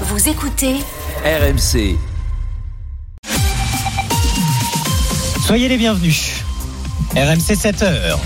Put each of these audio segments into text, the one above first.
Vous écoutez RMC. Soyez les bienvenus. RMC 7h.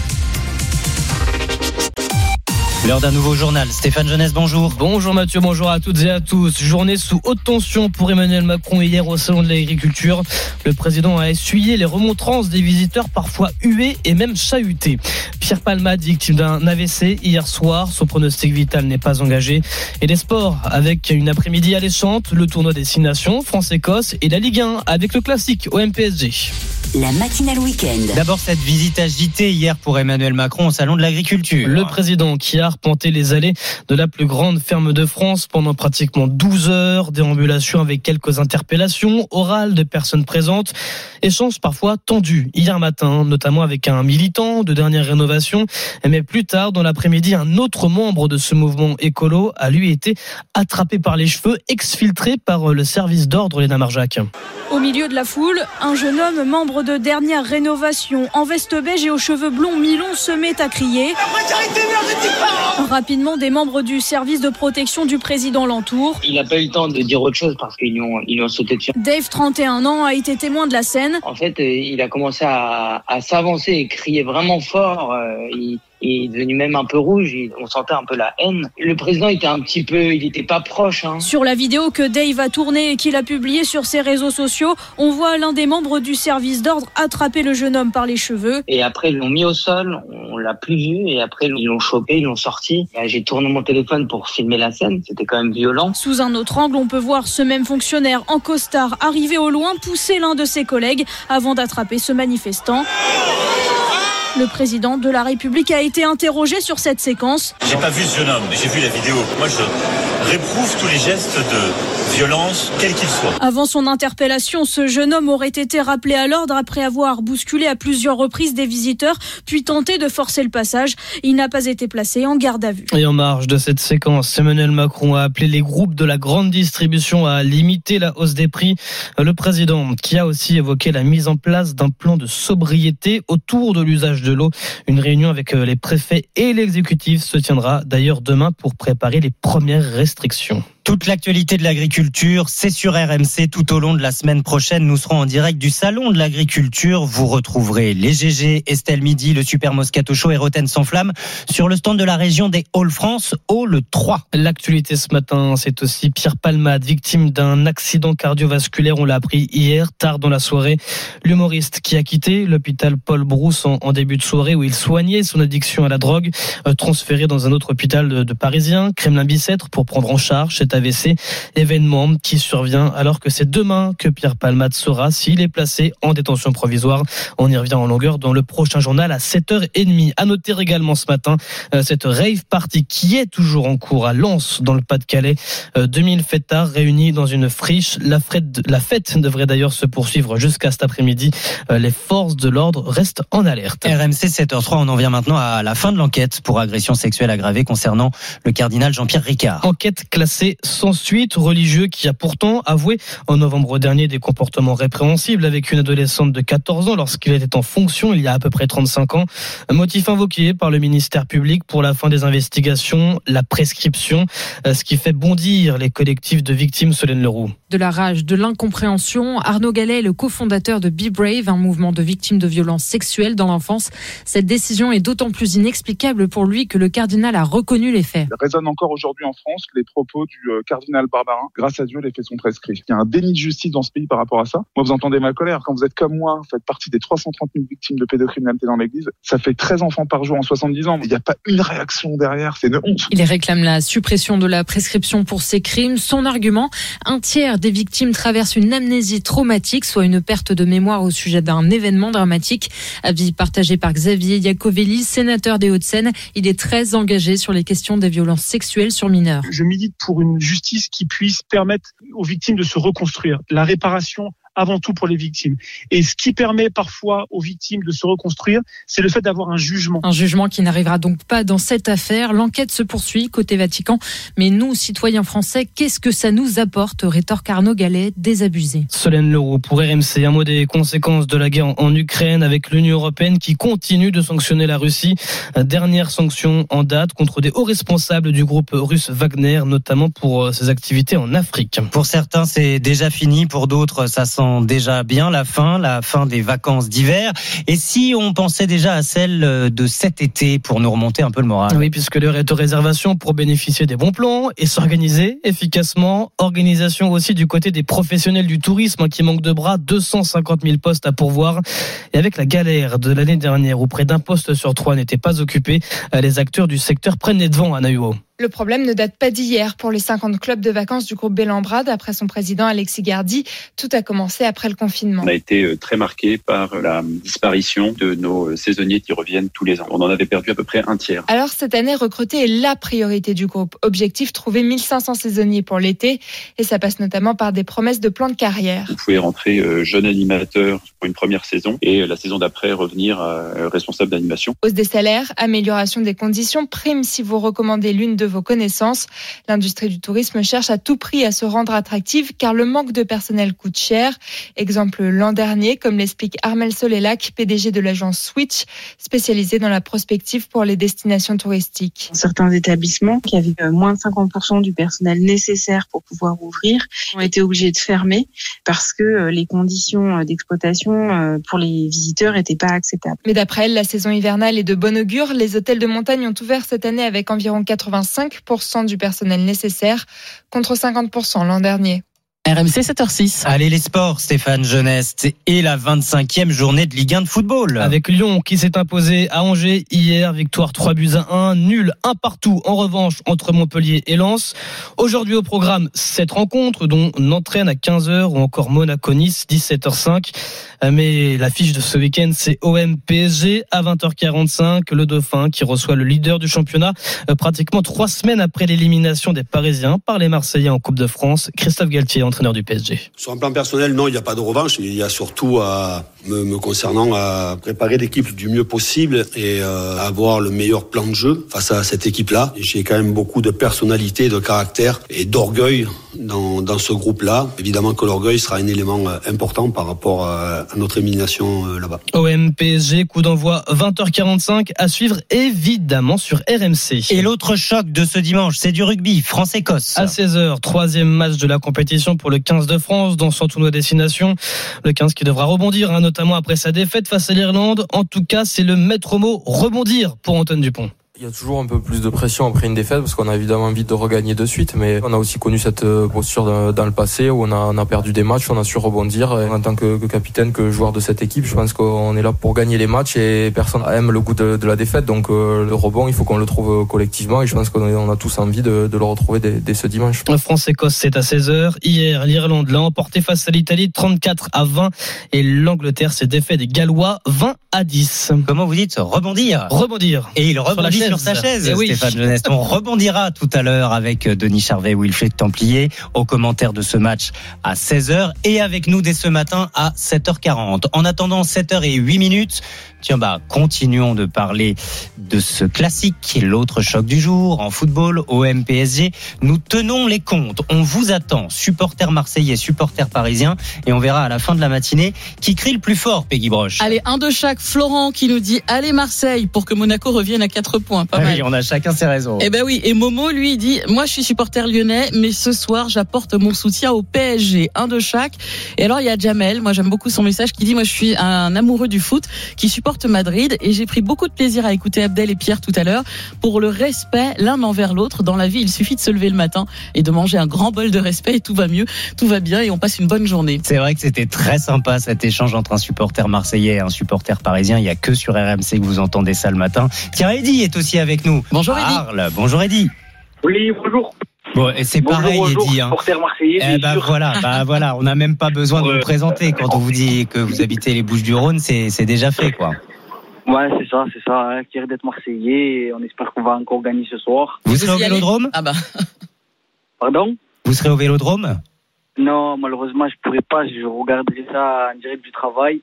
L'heure d'un nouveau journal. Stéphane Jeunesse, bonjour. Bonjour Mathieu, bonjour à toutes et à tous. Journée sous haute tension pour Emmanuel Macron hier au Salon de l'Agriculture. Le président a essuyé les remontrances des visiteurs parfois hués et même chahutés. Pierre Palmade, victime d'un AVC hier soir. Son pronostic vital n'est pas engagé. Et des sports avec une après-midi alléchante, le tournoi des Six Nations, France-Écosse et la Ligue 1 avec le classique au MPSG. La matinale week-end. D'abord, cette visite agitée hier pour Emmanuel Macron au Salon de l'Agriculture. Le président qui a arpenté les allées de la plus grande ferme de France pendant pratiquement 12 heures, déambulation avec quelques interpellations orales de personnes présentes, échanges parfois tendus hier matin, notamment avec un militant de dernière rénovation, mais plus tard dans l'après-midi, un autre membre de ce mouvement écolo a lui été attrapé par les cheveux, exfiltré par le service d'ordre Léna Marjac. Au milieu de la foule, un jeune homme membre de dernière rénovation en veste beige et aux cheveux blonds mi-longs se met à crier. Rapidement, des membres du service de protection du président l'entourent. Il n'a pas eu le temps de dire autre chose parce qu'ils lui ont, ils lui ont sauté dessus. Dave, 31 ans, a été témoin de la scène. En fait, euh, il a commencé à, à s'avancer et crier vraiment fort. euh, Il, il est devenu même un peu rouge. il- On sentait un peu la haine. Le président était un petit peu, il n'était pas proche. Hein. Sur la vidéo que Dave a tournée et qu'il a publiée sur ses réseaux sociaux, on voit l'un des membres du service d'ordre attraper le jeune homme par les cheveux. Et après, ils l'ont mis au sol. On l'a plus vu. Et après, ils l'ont chopé, ils l'ont sorti. J'ai tourné mon téléphone pour filmer la scène. C'était quand même violent. Sous un autre angle, on peut voir ce même fonctionnaire en costard arriver au loin pousser l'un de ses collègues avant d'attraper ce manifestant. Le président de la République a été interrogé sur cette séquence. J'ai pas vu ce jeune homme, mais j'ai vu la vidéo. Moi, je réprouve tous les gestes de violence, quels qu'ils soient. Avant son interpellation, ce jeune homme aurait été rappelé à l'ordre après avoir bousculé à plusieurs reprises des visiteurs, puis tenté de forcer le passage. Il n'a pas été placé en garde à vue. Et en marge de cette séquence, Emmanuel Macron a appelé les groupes de la grande distribution à limiter la hausse des prix. Le président qui a aussi évoqué la mise en place d'un plan de sobriété autour de l'usage de l'eau. Une réunion avec les préfets et l'exécutif se tiendra d'ailleurs demain pour préparer les premières restrictions. Toute l'actualité de l'agriculture, c'est sur RMC tout au long de la semaine prochaine. Nous serons en direct du Salon de l'agriculture. Vous retrouverez les GG, Estelle Midi, le Super Moscato Show et Roten sans flamme sur le stand de la région des Hall-France, Hall 3. L'actualité ce matin, c'est aussi Pierre Palmade, victime d'un accident cardiovasculaire. On l'a appris hier, tard dans la soirée. L'humoriste qui a quitté l'hôpital Paul Brousse en, début de soirée où il soignait son addiction à la drogue, euh, transféré dans un autre hôpital de, Parisien, Kremlin-Bicêtre, pour prendre en charge AVC. Événement qui survient alors que c'est demain que Pierre Palmade saura s'il est placé en détention provisoire. On y revient en longueur dans le prochain journal à 7h30. À noter également ce matin euh, cette rave party qui est toujours en cours à Lens dans le Pas-de-Calais. Euh, 2000 fêtards réunis dans une friche. La fête, la fête devrait d'ailleurs se poursuivre jusqu'à cet après-midi. Euh, les forces de l'ordre restent en alerte. RMC 7h03, on en vient maintenant à la fin de l'enquête pour agression sexuelle aggravée concernant le cardinal Jean-Pierre Ricard. Enquête classée sans suite, religieux qui a pourtant avoué en novembre dernier des comportements répréhensibles avec une adolescente de 14 ans lorsqu'il était en fonction il y a à peu près 35 ans. Motif invoqué par le ministère public pour la fin des investigations, la prescription, euh, ce qui fait bondir les collectifs de victimes Solène Leroux. De la rage, de l'incompréhension. Arnaud Gallet est le cofondateur de Be Brave, un mouvement de victimes de violences sexuelles dans l'enfance. Cette décision est d'autant plus inexplicable pour lui que le cardinal a reconnu les faits. résonnent encore aujourd'hui en France les propos du euh, cardinal Barbarin. Grâce à Dieu, les faits sont prescrits. Il y a un déni de justice dans ce pays par rapport à ça. Moi, vous entendez ma colère. Quand vous êtes comme moi, vous faites partie des 330 000 victimes de pédocriminalité dans l'Église. Ça fait 13 enfants par jour en 70 ans. Il n'y a pas une réaction derrière. C'est une honte. Il réclame la suppression de la prescription pour ces crimes. Son argument, un tiers des victimes traversent une amnésie traumatique, soit une perte de mémoire au sujet d'un événement dramatique. Avis partagé par Xavier Iacovelli, sénateur des Hauts-de-Seine. Il est très engagé sur les questions des violences sexuelles sur mineurs. Je milite pour une justice qui puisse permettre aux victimes de se reconstruire. La réparation avant tout pour les victimes. Et ce qui permet parfois aux victimes de se reconstruire, c'est le fait d'avoir un jugement. Un jugement qui n'arrivera donc pas dans cette affaire. L'enquête se poursuit côté Vatican. Mais nous, citoyens français, qu'est-ce que ça nous apporte rétorque Arnaud Gallet, désabusé. Solène Leroux, pour RMC, un mot des conséquences de la guerre en Ukraine avec l'Union européenne qui continue de sanctionner la Russie. Dernière sanction en date contre des hauts responsables du groupe russe Wagner, notamment pour euh, ses activités en Afrique. Pour certains, c'est déjà fini. Pour d'autres, ça sent déjà bien la fin, la fin des vacances d'hiver. Et si on pensait déjà à celle de cet été pour nous remonter un peu le moral? Oui, puisque l'heure est aux réservations pour bénéficier des bons plans et s'organiser efficacement. Organisation aussi du côté des professionnels du tourisme qui manquent de bras, 250 000 postes à pourvoir. Et avec la galère de l'année dernière où près d'un poste sur trois n'était pas occupé, les acteurs du secteur prennent les devants à. Le problème ne date pas d'hier pour les 50 clubs de vacances du groupe Bellambra. D'après son président Alexis Gardi, tout a commencé après le confinement. On a été euh, très marqué par la disparition de nos saisonniers qui reviennent tous les ans. On en avait perdu à peu près un tiers. Alors cette année, recruter est la priorité du groupe. Objectif, trouver 1500 saisonniers pour l'été. Et ça passe notamment par des promesses de plan de carrière. Vous pouvez rentrer euh, jeune animateur pour une première saison et la saison d'après revenir euh, responsable d'animation. Hausse des salaires, amélioration des conditions, prime si vous recommandez l'une de vos connaissances. L'industrie du tourisme cherche à tout prix à se rendre attractive car le manque de personnel coûte cher. Exemple l'an dernier, comme l'explique Armel Solélac, PDG de l'agence Switch, spécialisée dans la prospective pour les destinations touristiques. Certains établissements qui avaient euh, moins de 50% du personnel nécessaire pour pouvoir ouvrir ont été obligés de fermer parce que euh, les conditions euh, d'exploitation pour les visiteurs n'étaient pas acceptables. Mais d'après elle, la saison hivernale est de bon augure. Les hôtels de montagne ont ouvert cette année avec environ 85 du personnel nécessaire contre 50% l'an dernier. RMC 7h6. Allez les sports, Stéphane Jeuneste et la 25e journée de Ligue 1 de football. Avec Lyon qui s'est imposé à Angers hier, victoire 3 buts à 1, nul un partout en revanche entre Montpellier et Lens. Aujourd'hui au programme 7 rencontres dont Nantraine à 15h ou encore Monaco-Nice 17h05. Mais l'affiche de ce week-end c'est OM PSG à 20h45, le Dauphin qui reçoit le leader du championnat euh, pratiquement trois semaines après l'élimination des Parisiens par les Marseillais en Coupe de France. Christophe Galtier entre du PSG. Sur un plan personnel, non, il n'y a pas de revanche. Il y a surtout, à, me, concernant, à préparer l'équipe du mieux possible et euh, avoir le meilleur plan de jeu face à cette équipe-là. J'ai quand même beaucoup de personnalité, de caractère et d'orgueil dans, dans ce groupe-là. Évidemment que l'orgueil sera un élément euh, important par rapport à, notre élimination euh, là-bas. OM PSG, coup d'envoi 20h45 à suivre évidemment sur RMC. Et l'autre choc de ce dimanche, c'est du rugby, France-Écosse. À 16h, troisième match de la compétition pour le 15 de France dans son tournoi destination. Le 15 qui devra rebondir, hein, notamment après sa défaite face à l'Irlande. En tout cas, c'est le maître mot rebondir pour Antoine Dupont. Il y a toujours un peu plus de pression après une défaite parce qu'on a évidemment envie de regagner de suite, mais on a aussi connu cette euh, posture dans le passé où on a, on a perdu des matchs, on a su rebondir. en tant que, capitaine, que joueur de cette équipe, je pense qu'on est là pour gagner les matchs et personne aime le goût de, la défaite. Donc euh, le rebond, il faut qu'on le trouve collectivement et je pense qu'on a tous envie de, le retrouver dès, ce dimanche. France-Écosse, c'est à 16h. Hier, l'Irlande l'a emporté face à l'Italie 34 à 20 et l'Angleterre s'est défait des Gallois 20 à 10. Comment vous dites rebondir? Rebondir. Et il rebondit sur, sa chaise, eh Stéphane Jeunesse. On rebondira tout à l'heure avec euh, Denis Charvet, Wilfried Templier, au commentaire de ce match à 16h et avec nous dès ce matin à 7h40. En attendant 7h et 8 minutes, tiens bah continuons de parler de ce classique qui est l'autre choc du jour en football OM PSG. Nous tenons les comptes. On vous attend, supporters marseillais, supporters parisiens et on verra à la fin de la matinée qui crie le plus fort, Peggy Broche. Allez, un de chaque Florent qui nous dit allez Marseille pour que Monaco revienne à 4 points. Pas ah Oui, on a chacun ses raisons. Eh ben oui, et Momo lui dit moi je suis supporter lyonnais, mais ce soir j'apporte mon soutien au PSG. Un de chaque. Et alors il y a Jamel, moi j'aime beaucoup son message qui dit moi je suis un amoureux du foot qui supporte Madrid et j'ai pris beaucoup de plaisir à écouter Abdel et Pierre tout à l'heure pour le respect l'un envers l'autre. Dans la vie, il suffit de se lever le matin et de manger un grand bol de respect et tout va mieux, tout va bien et on passe une bonne journée. C'est vrai que c'était très sympa cet échange entre un supporter marseillais et un supporter parisien. Il n'y a que sur RMC que vous entendez ça le matin. Tiens, Eddy est aussi avec nous. Bonjour Eddy. Bonjour Eddy. Oui, bonjour. Bon, et c'est pareil, Eddy. Hein. Eh ben voilà, bah voilà, on n'a même pas besoin de vous présenter. Quand on vous dit que vous habitez les Bouches-du-Rhône, c'est déjà fait, quoi. Ouais, c'est ça, c'est ça. Hein. Thierry d'être Marseillais et on espère qu'on va encore gagner ce soir. Vous, serez au Vélodrome? Ah bah. Pardon? Vous serez au Vélodrome? Non, malheureusement, je pourrais pas. Je regarderai ça en direct du travail.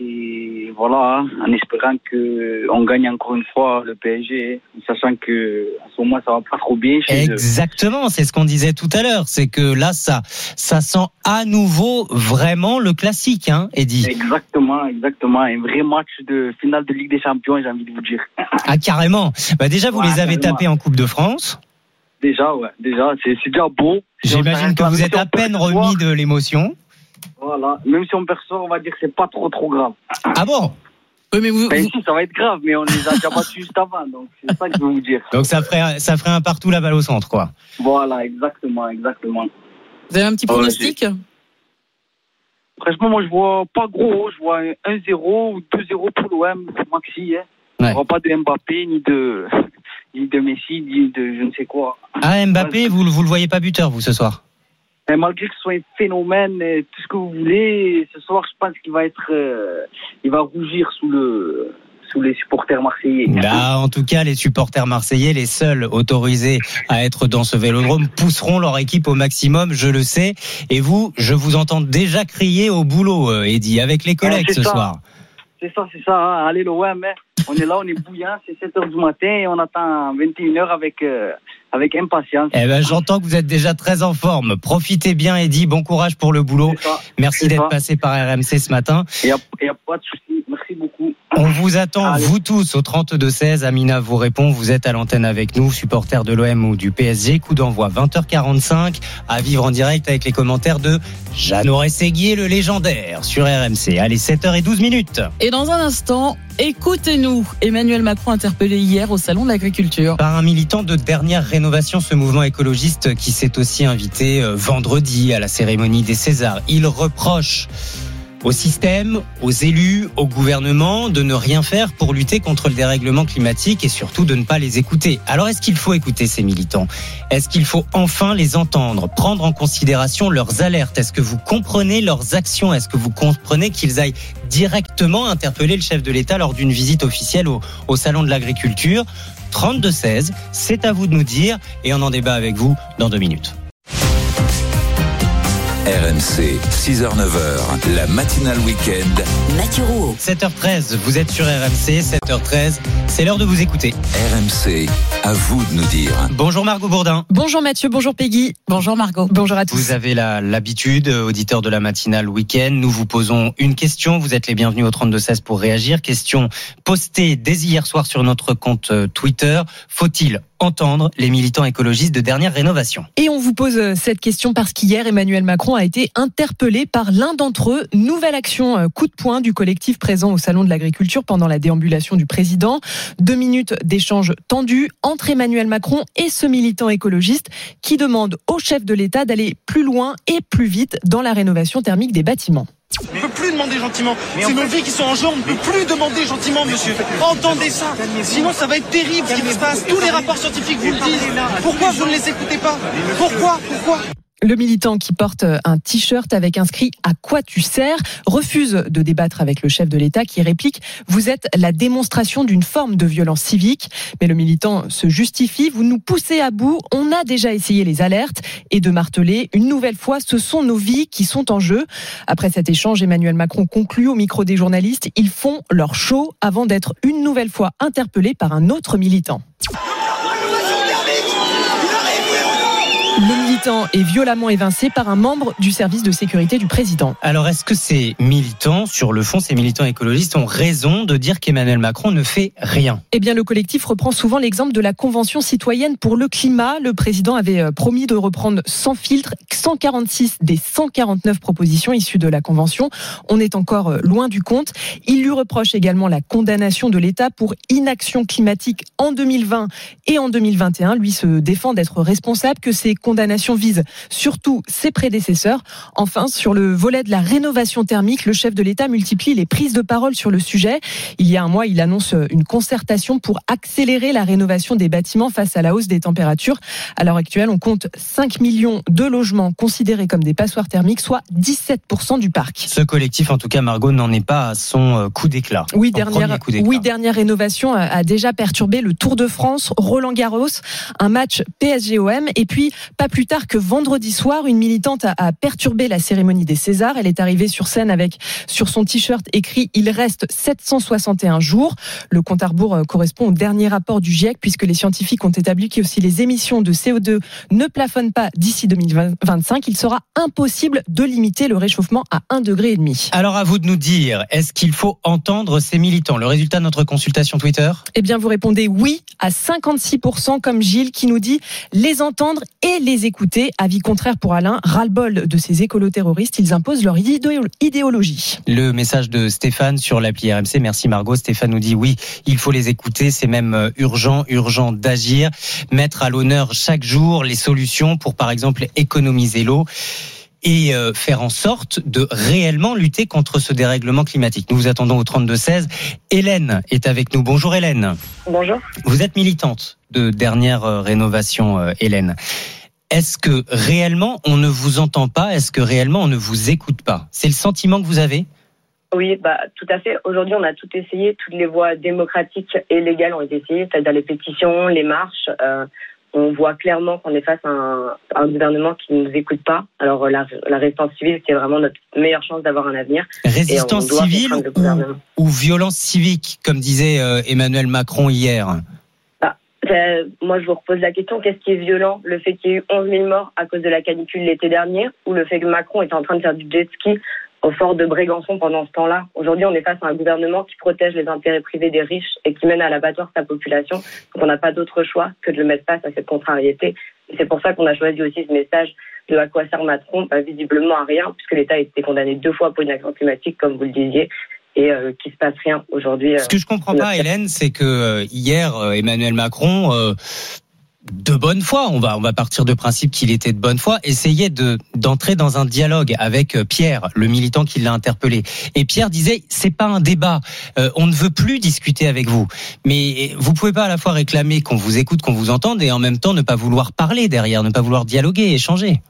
Et voilà, hein, en espérant que on gagne encore une fois le PSG, sachant que à ce moment ça va pas trop bien chez. Exactement, c'est ce qu'on disait tout à l'heure. C'est que là, ça, ça sent à nouveau vraiment le classique, hein, Eddy. Exactement, exactement. Un vrai match de finale de Ligue des Champions, j'ai envie de vous dire. Ah, carrément. Bah, déjà, vous Ouais, les avez carrément. tapés en Coupe de France. Déjà, ouais, déjà, c'est déjà beau. J'imagine que vous êtes à peine remis de l'émotion. Voilà, même si on perçoit, on va dire que c'est pas trop trop grave. Ah bon? Oui, mais vous. Ben, si, ça va être grave, mais on les a déjà battus juste avant, donc c'est ça que je veux vous dire. Donc ça ferait, ça ferait un partout la balle au centre, quoi. Voilà, exactement, exactement. Vous avez un petit Ouais, pronostic? Franchement, moi, je vois pas gros. Je vois un 1-0 ou 2-0 pour l'OM, maxi. Hein. Ouais. Je vois pas de Mbappé, ni de, ni de Messi, ni de je ne sais quoi. Ah, Mbappé, vous, vous le voyez pas buteur, vous, ce soir? Et malgré que ce soit un phénomène, et tout ce que vous voulez, ce soir, je pense qu'il va être, euh, il va rougir sous le, sous les supporters marseillais. Bah, en tout cas, les supporters marseillais, les seuls autorisés à être dans ce vélodrome, pousseront leur équipe au maximum, je le sais. Et vous, je vous entends déjà crier au boulot, euh, Eddy, avec les collègues c'est ce ça. soir. C'est ça, c'est ça. hein. Allez, l'OM, hein. on est là, on est bouillant, c'est 7 heures du matin et on attend 21h avec, euh, avec impatience. Eh ben, j'entends que vous êtes déjà très en forme. Profitez bien, Eddy. Bon courage pour le boulot. Merci d'être passé par RMC ce matin. Il n'y a, y a pas de souci. Merci beaucoup. On vous attend, Allez. vous tous, au 32-16. Amina vous répond. Vous êtes à l'antenne avec nous, supporters de l'OM ou du PSG. Coup d'envoi 20h45 à vivre en direct avec les commentaires de Jeannot Rességuier, le légendaire, sur RMC. Allez, 7h12 minutes. Et dans un instant, écoutez-nous. Emmanuel Macron interpellé hier au Salon de l'Agriculture. Par un militant de dernière rénovation, ce mouvement écologiste qui s'est aussi invité euh, vendredi à la cérémonie des Césars. Il reproche au système, aux élus, au gouvernement de ne rien faire pour lutter contre le dérèglement climatique et surtout de ne pas les écouter. Alors est-ce qu'il faut écouter ces militants? Est-ce qu'il faut enfin les entendre, prendre en considération leurs alertes? Est-ce que vous comprenez leurs actions? Est-ce que vous comprenez qu'ils aillent directement interpeller le chef de l'État lors d'une visite officielle au, Salon de l'Agriculture? 32-16, c'est à vous de nous dire et on en débat avec vous dans deux minutes. RMC, 6h-9h, la matinale week-end. Mathieu Rouault. 7h13, vous êtes sur RMC, 7h13, c'est l'heure de vous écouter. RMC, à vous de nous dire. Bonjour Margot Bourdin. Bonjour Mathieu, bonjour Peggy. Bonjour Margot. Bonjour à tous. Vous avez la- l'habitude, euh, auditeur de la matinale week-end, nous vous posons une question. Vous êtes les bienvenus au 32-16 pour réagir. Question postée dès hier soir sur notre compte euh, Twitter. Faut-il entendre les militants écologistes de dernière rénovation? Et on vous pose euh, cette question parce qu'hier, Emmanuel Macron a été interpellé par l'un d'entre eux. Nouvelle action euh, coup de poing du collectif présent au Salon de l'Agriculture pendant la déambulation du président. Deux minutes d'échange tendu entre Emmanuel Macron et ce militant écologiste qui demande au chef de l'État d'aller plus loin et plus vite dans la rénovation thermique des bâtiments. On ne peut plus demander gentiment. C'est nos vies qui sont en jeu. On ne peut plus demander gentiment, monsieur. Entendez ça. Sinon, ça va être terrible ce qui se passe. Tous les rapports scientifiques vous le disent. Pourquoi vous ne les écoutez pas? Pourquoi? Pourquoi? Le militant qui porte un t-shirt avec inscrit À quoi tu sers refuse de débattre avec le chef de l'État qui réplique Vous êtes la démonstration d'une forme de violence civique. Mais le militant se justifie Vous nous poussez à bout. On a déjà essayé les alertes et de marteler une nouvelle fois Ce sont nos vies qui sont en jeu. Après cet échange, Emmanuel Macron conclut au micro des journalistes Ils font leur show avant d'être une nouvelle fois interpellés par un autre militant. Militant est violemment évincé par un membre du service de sécurité du président. Alors, est-ce que ces militants, sur le fond, ces militants écologistes ont raison de dire qu'Emmanuel Macron ne fait rien? Eh bien, le collectif reprend souvent l'exemple de la Convention citoyenne pour le climat. Le président avait euh, promis de reprendre sans filtre 146 des 149 propositions issues de la Convention. On est encore euh, loin du compte. Il lui reproche également la condamnation de l'État pour inaction climatique en 2020 et en 2021. Lui se défend d'être responsable, que ces condamnations visent surtout ses prédécesseurs. Enfin, sur le volet de la rénovation thermique, le chef de l'État multiplie les prises de parole sur le sujet. Il y a un mois, il annonce une concertation pour accélérer la rénovation des bâtiments face à la hausse des températures. À l'heure actuelle, on compte 5 millions de logements considérés comme des passoires thermiques, soit 17% du parc. Ce collectif, en tout cas, Margot, n'en est pas à son euh, coup d'éclat. Oui, dernière, coup oui, dernière rénovation a, a déjà perturbé le Tour de France, Roland Garros, un match PSG-OM, et puis pas plus tard tard que vendredi soir, une militante a, a perturbé la cérémonie des Césars. Elle est arrivée sur scène avec sur son t-shirt écrit Il reste 761 jours. Le compte à rebours euh, correspond au dernier rapport du GIEC puisque les scientifiques ont établi que si les émissions de CO2 ne plafonnent pas d'ici 2025, il sera impossible de limiter le réchauffement à 1,5 degré. Alors à vous de nous dire, est-ce qu'il faut entendre ces militants? Le résultat de notre consultation Twitter? Eh bien, vous répondez oui à 56% comme Gilles qui nous dit les entendre et les écouter. Avis contraire pour Alain, ras-le-bol de ces écolo-terroristes, ils imposent leur idéo- idéologie. Le message de Stéphane sur l'appli RMC. Merci Margot. Stéphane nous dit oui, il faut les écouter. C'est même euh, urgent, urgent d'agir. Mettre à l'honneur chaque jour les solutions pour, par exemple, économiser l'eau et euh, faire en sorte de réellement lutter contre ce dérèglement climatique. Nous vous attendons au 32-16. Hélène est avec nous. Bonjour Hélène. Bonjour. Vous êtes militante de dernière euh, rénovation, euh, Hélène. Est-ce que réellement on ne vous entend pas? Est-ce que réellement on ne vous écoute pas? C'est le sentiment que vous avez? Oui, bah, tout à fait. Aujourd'hui, on a tout essayé. Toutes les voies démocratiques et légales ont été essayées, c'est-à-dire les pétitions, les marches. Euh, on voit clairement qu'on est face à un, à un gouvernement qui ne nous écoute pas. Alors, euh, la, la résistance civile, c'est vraiment notre meilleure chance d'avoir un avenir. Résistance civile ou violence civique, comme disait euh, Emmanuel Macron hier? Euh, moi, je vous repose la question qu'est-ce qui est violent? Le fait qu'il y ait eu 11 000 morts à cause de la canicule l'été dernier ou le fait que Macron était en train de faire du jet ski au fort de Brégançon pendant ce temps-là? Aujourd'hui, on est face à un gouvernement qui protège les intérêts privés des riches et qui mène à l'abattoir sa population. Donc, on n'a pas d'autre choix que de le mettre face à cette contrariété. C'est pour ça qu'on a choisi aussi ce message de à quoi sert Macron? Bah, Visiblement à rien, puisque l'État a été condamné deux fois pour une action climatique, comme vous le disiez et euh, qu'il se passe rien aujourd'hui. euh, Ce que je comprends pas, Hélène, c'est que euh, hier, euh, Emmanuel Macron, euh, de bonne foi, on va on va partir de principe qu'il était de bonne foi, essayait de d'entrer dans un dialogue avec euh, Pierre, le militant qui l'a interpellé. Et Pierre disait c'est pas un débat, euh, on ne veut plus discuter avec vous. Mais vous pouvez pas à la fois réclamer qu'on vous écoute, qu'on vous entende, et en même temps ne pas vouloir parler derrière, ne pas vouloir dialoguer, échanger.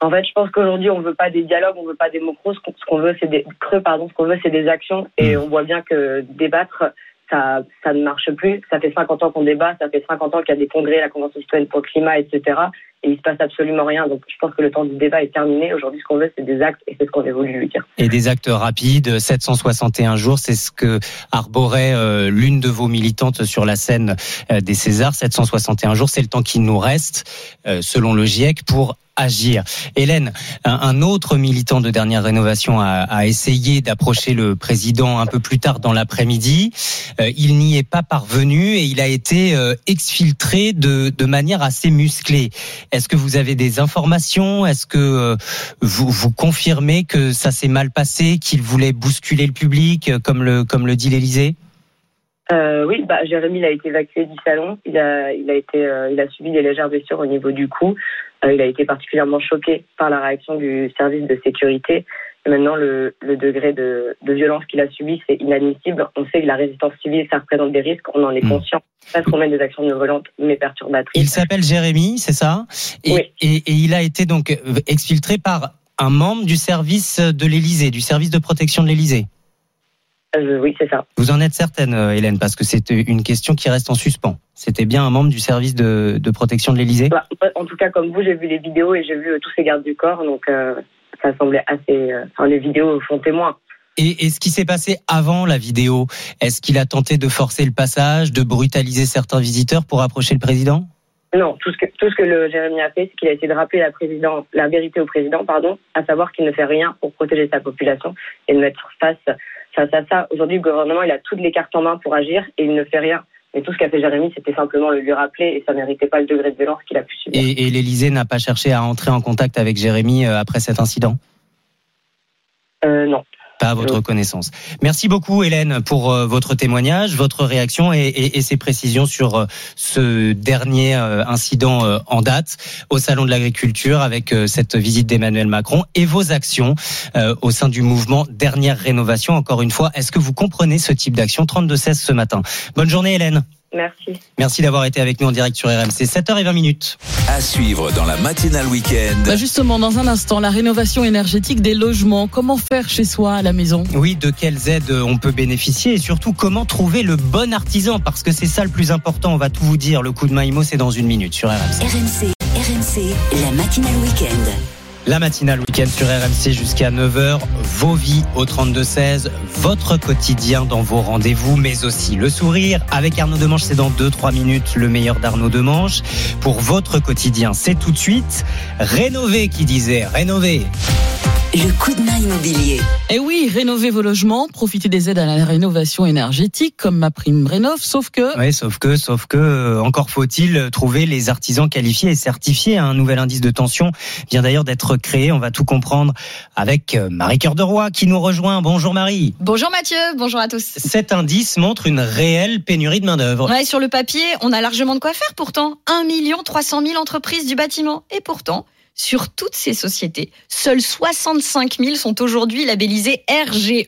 En fait, je pense qu'aujourd'hui, on veut pas des dialogues, on veut pas des mots creux. Ce qu'on ce qu'on veut, c'est des creux, pardon. Ce qu'on veut, c'est des actions. Et on voit bien que débattre, ça, ça ne marche plus. Ça fait 50 ans qu'on débat, ça fait 50 ans qu'il y a des congrès, la Convention citoyenne pour le climat, etc. Et il se passe absolument rien. Donc, je pense que le temps du débat est terminé. Aujourd'hui, ce qu'on veut, c'est des actes, et c'est ce qu'on a voulu lui dire. Et des actes rapides, 761 jours, c'est ce que arborait euh, l'une de vos militantes sur la scène euh, des Césars. 761 jours, c'est le temps qui nous reste, euh, selon le GIEC, pour agir. Hélène, un, autre militant de dernière rénovation a, essayé d'approcher le président un peu plus tard dans l'après-midi. Il n'y est pas parvenu et il a été exfiltré de manière assez musclée. Est-ce que vous avez des informations? Est-ce que euh, vous, vous confirmez que ça s'est mal passé, qu'il voulait bousculer le public, euh, comme le, comme le dit l'Élysée? Euh, oui, bah, Jérémy a été évacué du salon. Il a, il a été, il a subi des légères blessures au niveau du cou. Il a été particulièrement choqué par la réaction du service de sécurité. Maintenant, le, le degré de, de violence qu'il a subi, c'est inadmissible. On sait que la résistance civile, ça représente des risques. On en est conscient. Parce qu'on mène des actions non violentes, mais perturbatrices. Il s'appelle Jérémy, c'est ça? Et, et, et il a été donc euh, exfiltré par un membre du service de l'Élysée, du service de protection de l'Élysée. Euh, oui, c'est ça. Vous en êtes certaine, euh, Hélène, parce que c'est une question qui reste en suspens. C'était bien un membre du service de, de protection de l'Élysée? Bah, en tout cas, comme vous, j'ai vu les vidéos et j'ai vu tous ces gardes du corps, donc euh, ça semblait assez. euh, Enfin, les vidéos font témoin. Et, et ce qui s'est passé avant la vidéo, est-ce qu'il a tenté de forcer le passage, de brutaliser certains visiteurs pour approcher le président? Non, tout ce que tout ce que le Jérémy a fait, c'est qu'il a essayé de rappeler la président, la vérité au président, pardon, à savoir qu'il ne fait rien pour protéger sa population et de mettre face face à ça. Aujourd'hui, le gouvernement, il a toutes les cartes en main pour agir et il ne fait rien. Et tout ce qu'a fait Jérémy, c'était simplement le lui rappeler et ça méritait pas le degré de violence qu'il a pu subir. Et, et l'Élysée n'a pas cherché à entrer en contact avec Jérémy euh, après cet incident? Euh, non. Pas à votre connaissance. Merci beaucoup Hélène pour euh, votre témoignage, votre réaction et, et- et ces précisions sur euh, ce dernier euh, incident euh, en date au Salon de l'Agriculture avec euh, cette visite d'Emmanuel Macron et vos actions euh, au sein du mouvement Dernière Rénovation. Encore une fois, est-ce que vous comprenez ce type d'action? 32-16 ce matin Bonne journée Hélène. Merci. Merci d'avoir été avec nous en direct sur RMC. 7h20 minutes. À suivre dans la matinale week-end. Bah justement, dans un instant, la rénovation énergétique des logements. Comment faire chez soi à la maison? Oui, de quelles aides on peut bénéficier et surtout comment trouver le bon artisan? Parce que c'est ça le plus important. On va tout vous dire. Le coup de main IMO, c'est dans une minute sur RMC. RMC, RMC. RMC, la matinale week-end. La matinale week-end sur RMC jusqu'à 9h. Vos vies au 32-16. Votre quotidien dans vos rendez-vous, mais aussi le sourire. Avec Arnaud Demanche, c'est dans 2-3 minutes le meilleur d'Arnaud Demanche. Pour votre quotidien, c'est tout de suite. Rénover qui disait rénover. Le coup de main immobilier. Et oui, rénovez vos logements, profitez des aides à la rénovation énergétique comme ma prime rénov, sauf que... Oui, sauf que, sauf que, euh, encore faut-il trouver les artisans qualifiés et certifiés. Un nouvel indice de tension vient d'ailleurs d'être créé. On va tout comprendre avec euh, Marie Cœur de Roy qui nous rejoint. Bonjour Marie. Bonjour Mathieu, bonjour à tous. Cet indice montre une réelle pénurie de main-d'œuvre. Ouais, sur le papier, on a largement de quoi faire pourtant. 1 300 000 entreprises du bâtiment. Et pourtant, sur toutes ces sociétés, seuls 65 000 sont aujourd'hui labellisés RGE,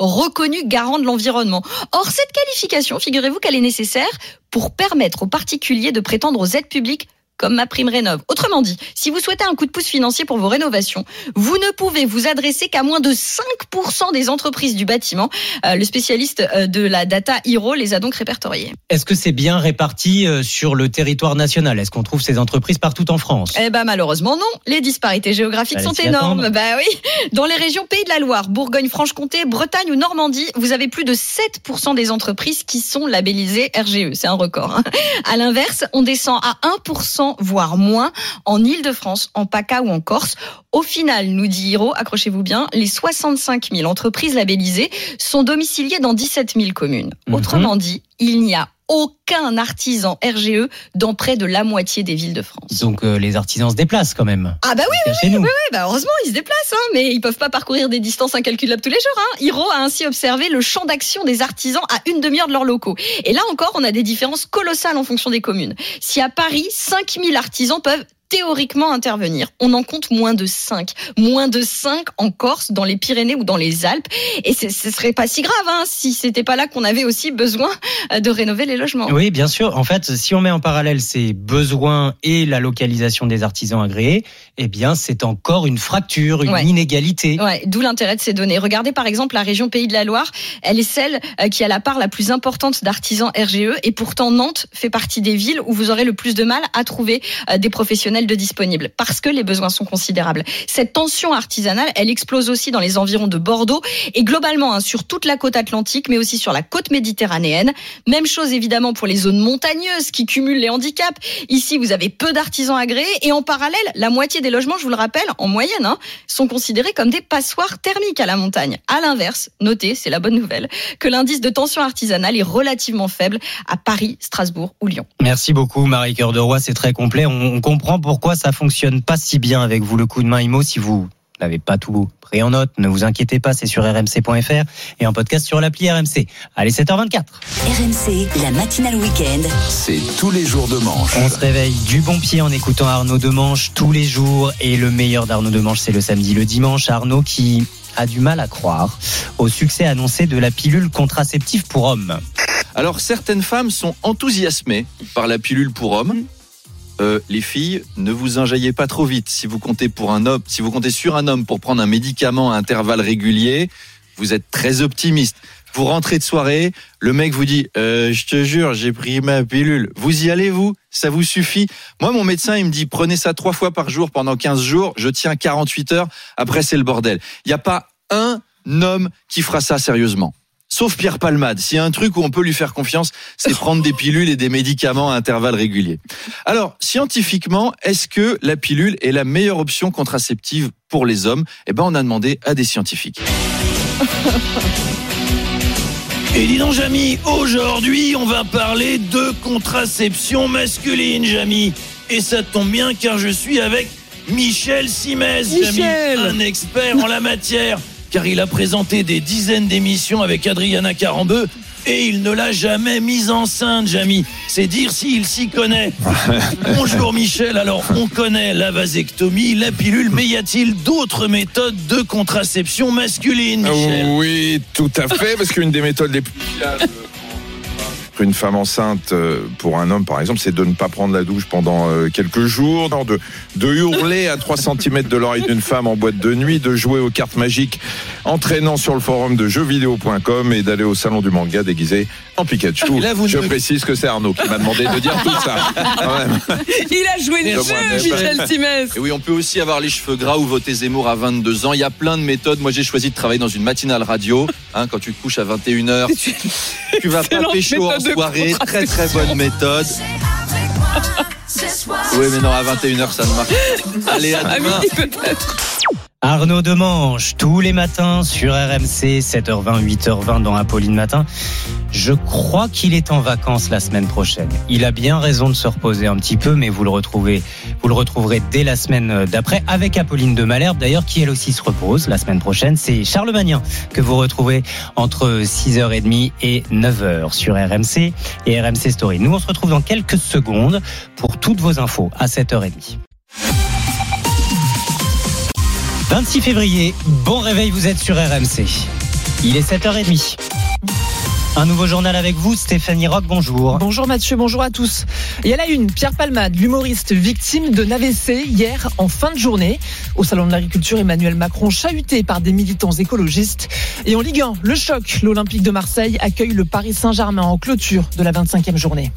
reconnus garants de l'environnement. Or, cette qualification, figurez-vous qu'elle est nécessaire pour permettre aux particuliers de prétendre aux aides publiques comme ma prime rénov. Autrement dit, si vous souhaitez un coup de pouce financier pour vos rénovations, vous ne pouvez vous adresser qu'à moins de 5% des entreprises du bâtiment. Euh, le spécialiste euh, de la data Hero les a donc répertoriées. Est-ce que c'est bien réparti euh, sur le territoire national? Est-ce qu'on trouve ces entreprises partout en France? Eh ben malheureusement non. Les disparités géographiques sont énormes. Bah oui. Dans les régions Pays de la Loire, Bourgogne-Franche-Comté, Bretagne ou Normandie, vous avez plus de 7% des entreprises qui sont labellisées RGE. C'est un record. Hein. À l'inverse, on descend à 1% voire moins, en Ile-de-France, en PACA ou en Corse. Au final, nous dit Hiro, accrochez-vous bien, les 65 000 entreprises labellisées sont domiciliées dans 17 000 communes. Mhm. Autrement dit, il n'y a aucun artisan RGE dans près de la moitié des villes de France. Donc euh, les artisans se déplacent quand même. Ah bah oui, oui, oui, oui, bah heureusement ils se déplacent, hein, mais ils peuvent pas parcourir des distances incalculables tous les jours. Hein. Hiro a ainsi observé le champ d'action des artisans à une demi-heure de leurs locaux. Et là encore, on a des différences colossales en fonction des communes. Si à Paris, 5000 artisans peuvent théoriquement intervenir. On en compte moins de 5. Moins de 5 en Corse, dans les Pyrénées ou dans les Alpes. Et ce serait pas si grave hein, si c'était pas là qu'on avait aussi besoin euh, de rénover les logements. Oui, bien sûr. En fait, si on met en parallèle ces besoins et la localisation des artisans agréés, eh bien, c'est encore une fracture, une Ouais. inégalité. Ouais, d'où l'intérêt de ces données. Regardez par exemple la région Pays de la Loire, elle est celle euh, qui a la part la plus importante d'artisans RGE et pourtant Nantes fait partie des villes où vous aurez le plus de mal à trouver euh, des professionnels de disponibles parce que les besoins sont considérables. Cette tension artisanale, elle explose aussi dans les environs de Bordeaux et globalement hein, sur toute la côte atlantique mais aussi sur la côte méditerranéenne. Même chose évidemment pour les zones montagneuses qui cumulent les handicaps. Ici, vous avez peu d'artisans agréés et en parallèle, la moitié des logements, je vous le rappelle, en moyenne, hein, sont considérés comme des passoires thermiques à la montagne. À l'inverse, notez, c'est la bonne nouvelle, que l'indice de tension artisanale est relativement faible à Paris, Strasbourg ou Lyon. Merci beaucoup, Marie Cœur de Roy. C'est très complet. On comprend pourquoi ça fonctionne pas si bien avec vous, le coup de main IMO. Si vous n'avez pas tout pris en note, ne vous inquiétez pas, c'est sur rmc.fr et en podcast sur l'appli RMC. Allez, 7h24. RMC, la matinale week-end. C'est tous les jours de manche. On se réveille du bon pied en écoutant Arnaud Demanche tous les jours. Et le meilleur d'Arnaud Demanche, c'est le samedi, le dimanche. Arnaud qui a du mal à croire au succès annoncé de la pilule contraceptive pour hommes. Alors certaines femmes sont enthousiasmées par la pilule pour hommes. Euh, les filles, ne vous enjaillez pas trop vite. Si vous comptez pour un homme, si vous comptez sur un homme pour prendre un médicament à intervalles réguliers, vous êtes très optimiste. Vous rentrez de soirée, le mec vous dit euh, "Je te jure, j'ai pris ma pilule." Vous y allez vous? Ça vous suffit? Moi, mon médecin, il me dit "Prenez ça trois fois par jour pendant 15 jours. Je tiens 48 heures. Après, c'est le bordel." Il n'y a pas un homme qui fera ça sérieusement. Sauf Pierre Palmade. S'il y a un truc où on peut lui faire confiance, c'est prendre des pilules et des médicaments à intervalles réguliers. Alors, scientifiquement, est-ce que la pilule est la meilleure option contraceptive pour les hommes? Eh ben, on a demandé à des scientifiques. Et dis donc, Jamy, aujourd'hui, on va parler de contraception masculine, Jamy. Et ça tombe bien car je suis avec Michel Simès, Jamy, Michel. un expert en la matière. Car il a présenté des dizaines d'émissions avec Adriana Carambeu et il ne l'a jamais mise enceinte, Jamy. C'est dire s'il s'y connaît. Bonjour Michel, alors on connaît la vasectomie, la pilule, mais y a-t-il d'autres méthodes de contraception masculine, Michel? Oui, tout à fait, parce qu'une des méthodes les plus Une femme enceinte, euh, pour un homme par exemple, c'est de ne pas prendre la douche pendant euh, quelques jours, de, de hurler à 3 cm de l'oreille d'une femme en boîte de nuit, de jouer aux cartes magiques entraînant sur le forum de jeuxvideo.com et d'aller au salon du manga déguisé en Pikachu. Je précise que c'est Arnaud qui m'a demandé de dire tout ça. Quand même. Il a joué le Et jeu, moi-même. Michel Simès. Et oui, on peut aussi avoir les cheveux gras ou voter Zemmour à 22 ans. Il y a plein de méthodes. Moi, j'ai choisi de travailler dans une matinale radio. Hein, quand tu te couches à 21h, tu vas pas pécho en soirée. Très très bonne méthode. Oui, mais non, à 21h, ça ne marche pas. Allez, à À demain. peut-être. Arnaud Demange, tous les matins sur RMC, 7h20, 8h20 dans Apolline Matin. Je crois qu'il est en vacances la semaine prochaine. Il a bien raison de se reposer un petit peu, mais vous le retrouvez, vous le retrouverez dès la semaine d'après avec Apolline de Malherbe, d'ailleurs, qui elle aussi se repose la semaine prochaine. C'est Charles Magnin que vous retrouvez entre 6h30 et 9h sur RMC et RMC Story. Nous, on se retrouve dans quelques secondes pour toutes vos infos à 7h30. 26 février, bon réveil, vous êtes sur RMC. Il est 7h30. Un nouveau journal avec vous, Stéphanie Rock, bonjour. Bonjour Mathieu, bonjour à tous. Et à la une, Pierre Palmade, l'humoriste victime de AVC hier en fin de journée. Au Salon de l'Agriculture, Emmanuel Macron chahuté par des militants écologistes. Et en Ligue 1, le choc, l'Olympique de Marseille accueille le Paris Saint-Germain en clôture de la 25e journée.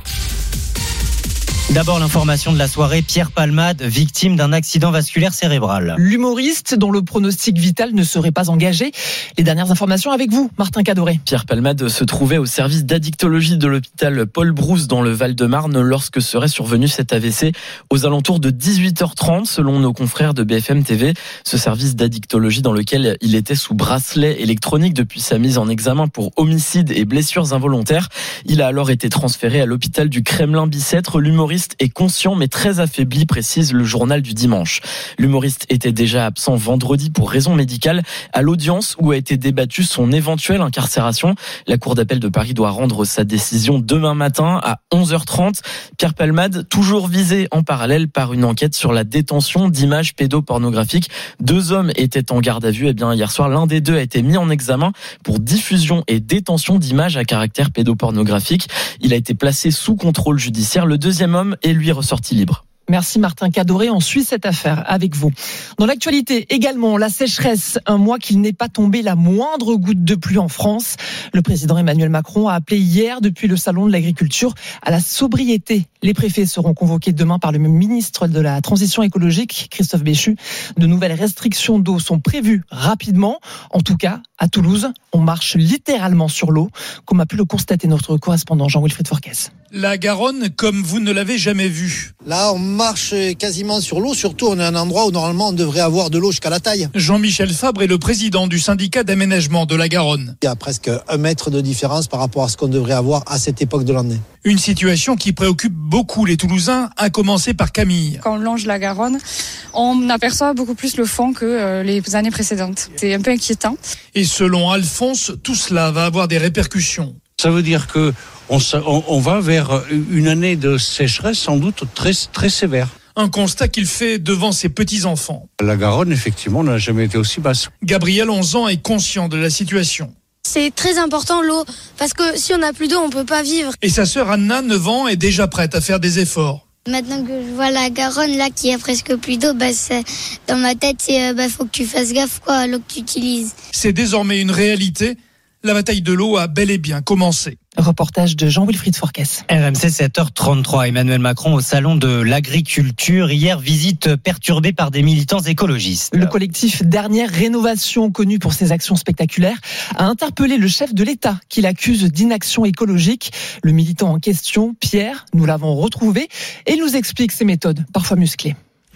D'abord l'information de la soirée, Pierre Palmade, victime d'un accident vasculaire cérébral. L'humoriste dont le pronostic vital ne serait pas engagé. Les dernières informations avec vous, Martin Cadoré. Pierre Palmade se trouvait au service d'addictologie de l'hôpital Paul Brousse dans le Val-de-Marne lorsque serait survenu cet AVC aux alentours de 18h30 selon nos confrères de BFM TV. Ce service d'addictologie dans lequel il était sous bracelet électronique depuis sa mise en examen pour homicide et blessures involontaires. Il a alors été transféré à l'hôpital du Kremlin-Bicêtre. L'humoriste est conscient mais très affaibli, précise le journal du dimanche. L'humoriste était déjà absent vendredi pour raison médicale à l'audience où a été débattue son éventuelle incarcération. La Cour d'appel de Paris doit rendre sa décision demain matin à 11h30. Pierre Palmade, toujours visé en parallèle par une enquête sur la détention d'images pédopornographiques. Deux hommes étaient en garde à vue. Et bien, hier soir, l'un des deux a été mis en examen pour diffusion et détention d'images à caractère pédopornographique. Il a été placé sous contrôle judiciaire. Le deuxième homme est lui ressorti libre. Merci Martin Cadoré. On suit cette affaire avec vous. Dans l'actualité également, la sécheresse, un mois qu'il n'est pas tombé la moindre goutte de pluie en France. Le président Emmanuel Macron a appelé hier depuis le salon de l'agriculture à la sobriété. Les préfets seront convoqués demain par le ministre de la Transition écologique, Christophe Béchu. De nouvelles restrictions d'eau sont prévues rapidement. En tout cas, à Toulouse, on marche littéralement sur l'eau, comme a pu le constater notre correspondant Jean-Wilfried Forquès. La Garonne comme vous ne l'avez jamais vue. Là, on marche quasiment sur l'eau, surtout on est à un endroit où normalement on devrait avoir de l'eau jusqu'à la taille. Jean-Michel Fabre est le président du syndicat d'aménagement de la Garonne. Il y a presque un mètre de différence par rapport à ce qu'on devrait avoir à cette époque de l'année. Une situation qui préoccupe beaucoup les Toulousains, à commencer par Camille. Quand on longe la Garonne, on aperçoit beaucoup plus le fond que euh, les années précédentes. C'est un peu inquiétant. Et selon Alphonse, tout cela va avoir des répercussions. Ça veut dire que on, se- on- on va vers une année de sécheresse sans doute très, très sévère. Un constat qu'il fait devant ses petits-enfants. La Garonne, effectivement, n'a jamais été aussi basse. Gabriel, 11 ans, est conscient de la situation. C'est très important l'eau, parce que si on n'a plus d'eau, on peut pas vivre. Et sa sœur Anna, 9 ans, est déjà prête à faire des efforts. Maintenant que je vois la Garonne là qui a presque plus d'eau, bah, c'est- dans ma tête, c'est euh, bah, faut que tu fasses gaffe quoi, à l'eau que tu utilises. C'est désormais une réalité. La bataille de l'eau a bel et bien commencé. Reportage de Jean-Wilfried Forquès. RMC 7h33, Emmanuel Macron au salon de l'agriculture. Hier, visite perturbée par des militants écologistes. Le collectif Dernière Rénovation, connu pour ses actions spectaculaires, a interpellé le chef de l'État qu'il accuse d'inaction écologique. Le militant en question, Pierre, nous l'avons retrouvé et il nous explique ses méthodes, parfois musclées.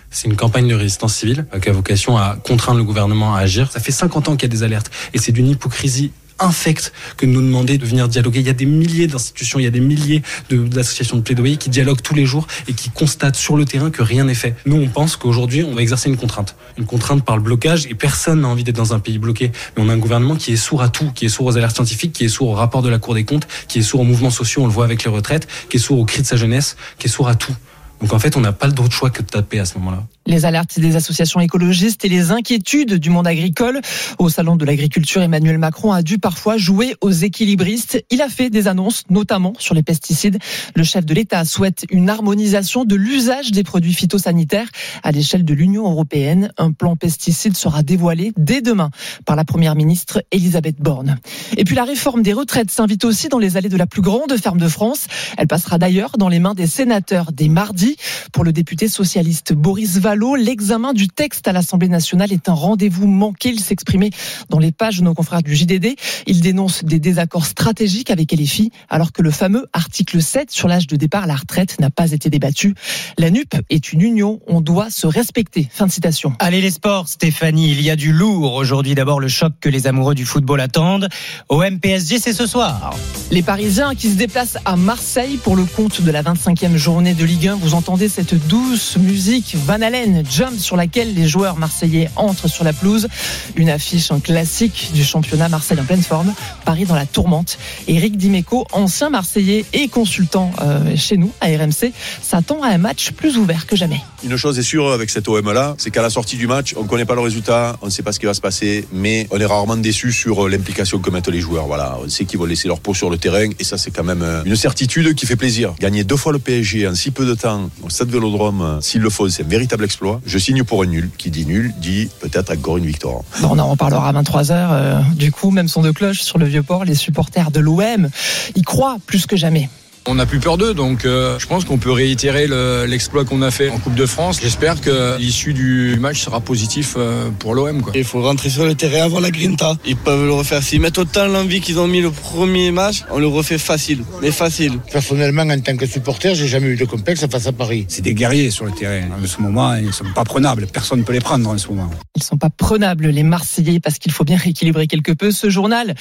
C'est une campagne de résistance civile qui a vocation à contraindre le gouvernement à agir. Ça fait 50 ans qu'il y a des alertes et c'est d'une hypocrisie infecte que de nous demander de venir dialoguer. Il y a des milliers d'institutions, il y a des milliers de- d'associations de, plaidoyer qui dialoguent tous les jours et qui constatent sur le terrain que rien n'est fait. Nous, on pense qu'aujourd'hui, on va exercer une contrainte. Une contrainte par le blocage et personne n'a envie d'être dans un pays bloqué. Mais on a un gouvernement qui est sourd à tout, qui est sourd aux alertes scientifiques, qui est sourd au rapport de la Cour des comptes, qui est sourd aux mouvements sociaux, on le voit avec les retraites, qui est sourd aux cris de sa jeunesse, qui est sourd à tout. Donc en fait, on n'a pas d'autre choix que de taper à ce moment-là. Les alertes des associations écologistes et les inquiétudes du monde agricole. Au salon de l'agriculture, Emmanuel Macron a dû parfois jouer aux équilibristes. Il a fait des annonces, notamment sur les pesticides. Le chef de l'État souhaite une harmonisation de l'usage des produits phytosanitaires à l'échelle de l'Union européenne. Un plan pesticide sera dévoilé dès demain par la première ministre Elisabeth Borne. Et puis la réforme des retraites s'invite aussi dans les allées de la plus grande ferme de France. Elle passera d'ailleurs dans les mains des sénateurs dès mardi. Pour le député socialiste Boris L'examen du texte à l'Assemblée nationale est un rendez-vous manqué. Il s'exprimait dans les pages de nos confrères du JDD. Il dénonce des désaccords stratégiques avec LFI, alors que le fameux article 7 sur l'âge de départ à la retraite n'a pas été débattu. La NUP est une union, on doit se respecter. Fin de citation. Allez les sports, Stéphanie, il y a du lourd aujourd'hui. D'abord le choc que les amoureux du football attendent. Au MPSG, c'est ce soir. Les Parisiens qui se déplacent à Marseille pour le compte de la 25e journée de Ligue 1. Vous entendez cette douce musique Van Halen Jump sur laquelle les joueurs marseillais entrent sur la pelouse. Une affiche, un classique du championnat Marseille en pleine forme. Paris dans la tourmente. Eric Dimeco, ancien marseillais et consultant euh, chez nous à RMC, s'attend à un match plus ouvert que jamais. Une chose est sûre avec cet OM là, c'est qu'à la sortie du match, on ne connaît pas le résultat, on ne sait pas ce qui va se passer, mais on est rarement déçu sur euh, l'implication que mettent les joueurs. Voilà, on sait qu'ils vont laisser leur peau sur le terrain et ça c'est quand même euh, une certitude qui fait plaisir. Gagner deux fois le PSG en si peu de temps au stade Vélodrome, s'il le faut, c'est un véritable exploit je signe pour un nul. Qui dit nul dit peut-être encore une victoire. On en reparlera à 23h. Euh, du coup, même son de cloche sur le Vieux-Port, les supporters de l'OM y croient plus que jamais. On n'a plus peur d'eux, donc euh, je pense qu'on peut réitérer l'exploit qu'on a fait en Coupe de France. J'espère que l'issue du match sera positif euh, pour l'OM. Il faut rentrer sur le terrain avant la grinta. Ils peuvent le refaire. S'ils mettent autant l'envie qu'ils ont mis le premier match, on le refait facile, mais facile. Personnellement, en tant que supporter, j'ai jamais eu de complexe face à Paris. C'est des guerriers sur le terrain. En ce moment, ils ne sont pas prenables. Personne ne peut les prendre en ce moment. Ils ne sont pas prenables, les Marseillais, parce qu'il faut bien rééquilibrer quelque peu ce journal.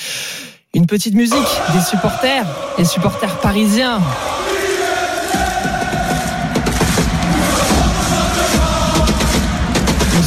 Une petite musique des supporters, les supporters parisiens.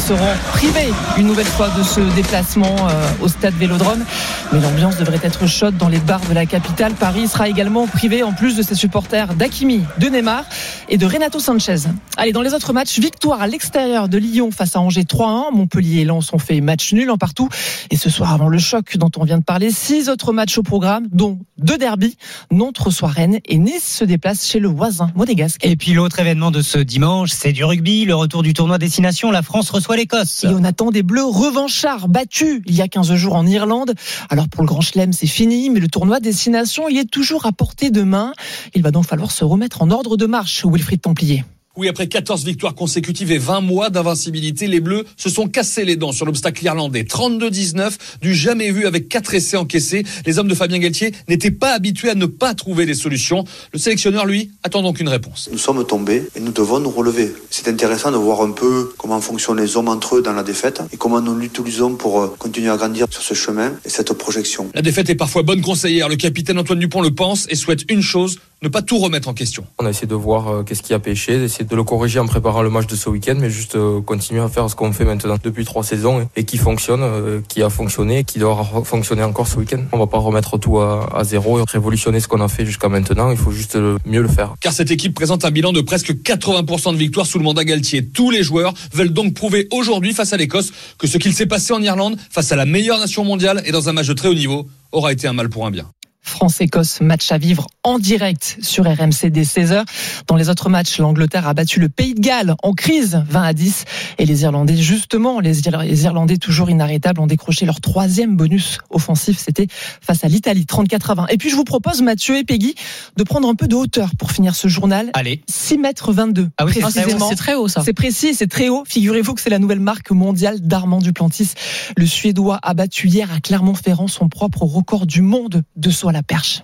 Seront privés une nouvelle fois de ce déplacement euh, au stade Vélodrome. Mais l'ambiance devrait être chaude dans les bars de la capitale. Paris sera également privé, en plus de ses supporters, d'Akimi, de Neymar et de Renato Sanchez. Allez, dans les autres matchs, victoire à l'extérieur de Lyon face à Angers 3-1. Montpellier et Lens ont fait match nul en partout. Et ce soir, avant le choc dont on vient de parler, six autres matchs au programme, dont deux derbies. Nantes reçoit Rennes et Nice se déplace chez le voisin monégasque. Et puis l'autre événement de ce dimanche, c'est du rugby, le retour du tournoi destination. La France reçoit l'Écosse. Et on attend des Bleus revanchards battus il y a 15 jours en Irlande. Alors pour le Grand Chelem, c'est fini, mais le tournoi destination, il est toujours à portée de main. Il va donc falloir se remettre en ordre de marche, Wilfried Templier. Oui, après 14 victoires consécutives et 20 mois d'invincibilité, les Bleus se sont cassés les dents sur l'obstacle irlandais. 32-19, du jamais vu avec 4 essais encaissés. Les hommes de Fabien Galtier n'étaient pas habitués à ne pas trouver des solutions. Le sélectionneur, lui, attend donc une réponse. Nous sommes tombés et nous devons nous relever. C'est intéressant de voir un peu comment fonctionnent les hommes entre eux dans la défaite et comment nous l'utilisons pour euh, continuer à grandir sur ce chemin et cette projection. La défaite est parfois bonne conseillère. Le capitaine Antoine Dupont le pense et souhaite une chose, ne pas tout remettre en question. On a essayé de voir euh, qu'est-ce qui a pêché, d'essayer de le corriger en préparant le match de ce week-end, mais juste euh, continuer à faire ce qu'on fait maintenant depuis trois saisons et, qui fonctionne, euh, qui a fonctionné, et qui doit fonctionner encore ce week-end. On va pas remettre tout à, zéro et révolutionner ce qu'on a fait jusqu'à maintenant. Il faut juste mieux le faire. Car cette équipe présente un bilan de presque 80% de victoires sous le mandat Galtier. Tous les joueurs veulent donc prouver aujourd'hui face à l'Écosse que ce qu'il s'est passé en Irlande face à la meilleure nation mondiale et dans un match de très haut niveau aura été un mal pour un bien. France-Écosse, match à vivre en direct sur RMC dès 16h. Dans les autres matchs, l'Angleterre a battu le Pays de Galles en crise 20 à 10 et les Irlandais justement, les Irlandais toujours inarrêtables ont décroché leur troisième bonus offensif, c'était face à l'Italie 34 à 20. Et puis je vous propose Mathieu et Peggy de prendre un peu de hauteur pour finir ce journal. Allez. 6 mètres 22 ah oui, précisément. C'est très haut ça. C'est précis, c'est très haut. Figurez-vous que c'est la nouvelle marque mondiale d'Armand Duplantis. Le Suédois a battu hier à Clermont-Ferrand son propre record du monde de à la perche.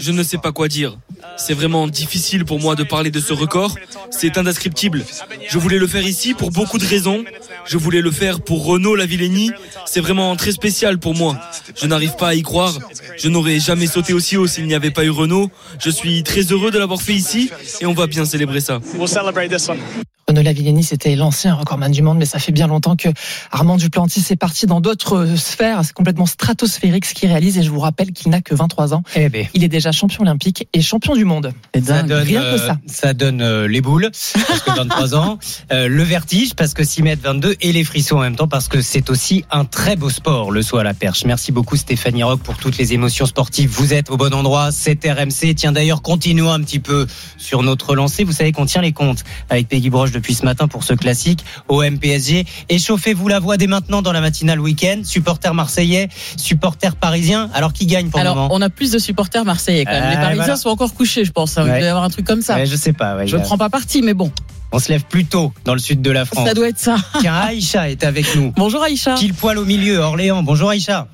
Je ne sais pas quoi dire. C'est vraiment difficile pour moi de parler de ce record. C'est indescriptible. Je voulais le faire ici pour beaucoup de raisons. Je voulais le faire pour Renaud Lavillenie. C'est vraiment très spécial pour moi. Je n'arrive pas à y croire. Je n'aurais jamais sauté aussi haut s'il n'y avait pas eu Renaud. Je suis très heureux de l'avoir fait ici et on va bien célébrer ça. Renaud Lavillenie, c'était l'ancien recordman du monde, mais ça fait bien longtemps que Armand Duplantis est parti dans d'autres sphères. C'est complètement stratosphérique ce qu'il réalise et je vous rappelle qu'il n'a que 23 ans. Eh ben. Il est déjà champion olympique et champion du monde. Ça donne, Rien que euh, ça. ça donne euh, les boules, parce que 23 ans, euh, le vertige, parce que 6 mètres 22, et les frissons en même temps, parce que c'est aussi un très beau sport, le saut à la perche. Merci beaucoup Stéphanie Rock pour toutes les émotions sportives. Vous êtes au bon endroit, c'est RMC. Tiens d'ailleurs, continuons un petit peu sur notre lancée. Vous savez qu'on tient les comptes avec Peggy Broche depuis ce matin pour ce classique OM PSG. Échauffez-vous la voix dès maintenant dans la matinale week-end. Supporters marseillais, supporters parisiens. Alors qui gagne pour Alors, le moment on a plus de supporters marseillais quand même. Euh, les Parisiens voilà. sont encore couchés, je pense. hein. Il doit y avoir un truc comme ça. Ouais, Je sais pas. ouais, je ne prends pas parti, mais bon, On se lève plus tôt dans le sud de la France. ça doit être ça. Tiens, Aïcha est avec nous. Bonjour Aïcha. Pile poil au milieu, Orléans. Bonjour Aïcha.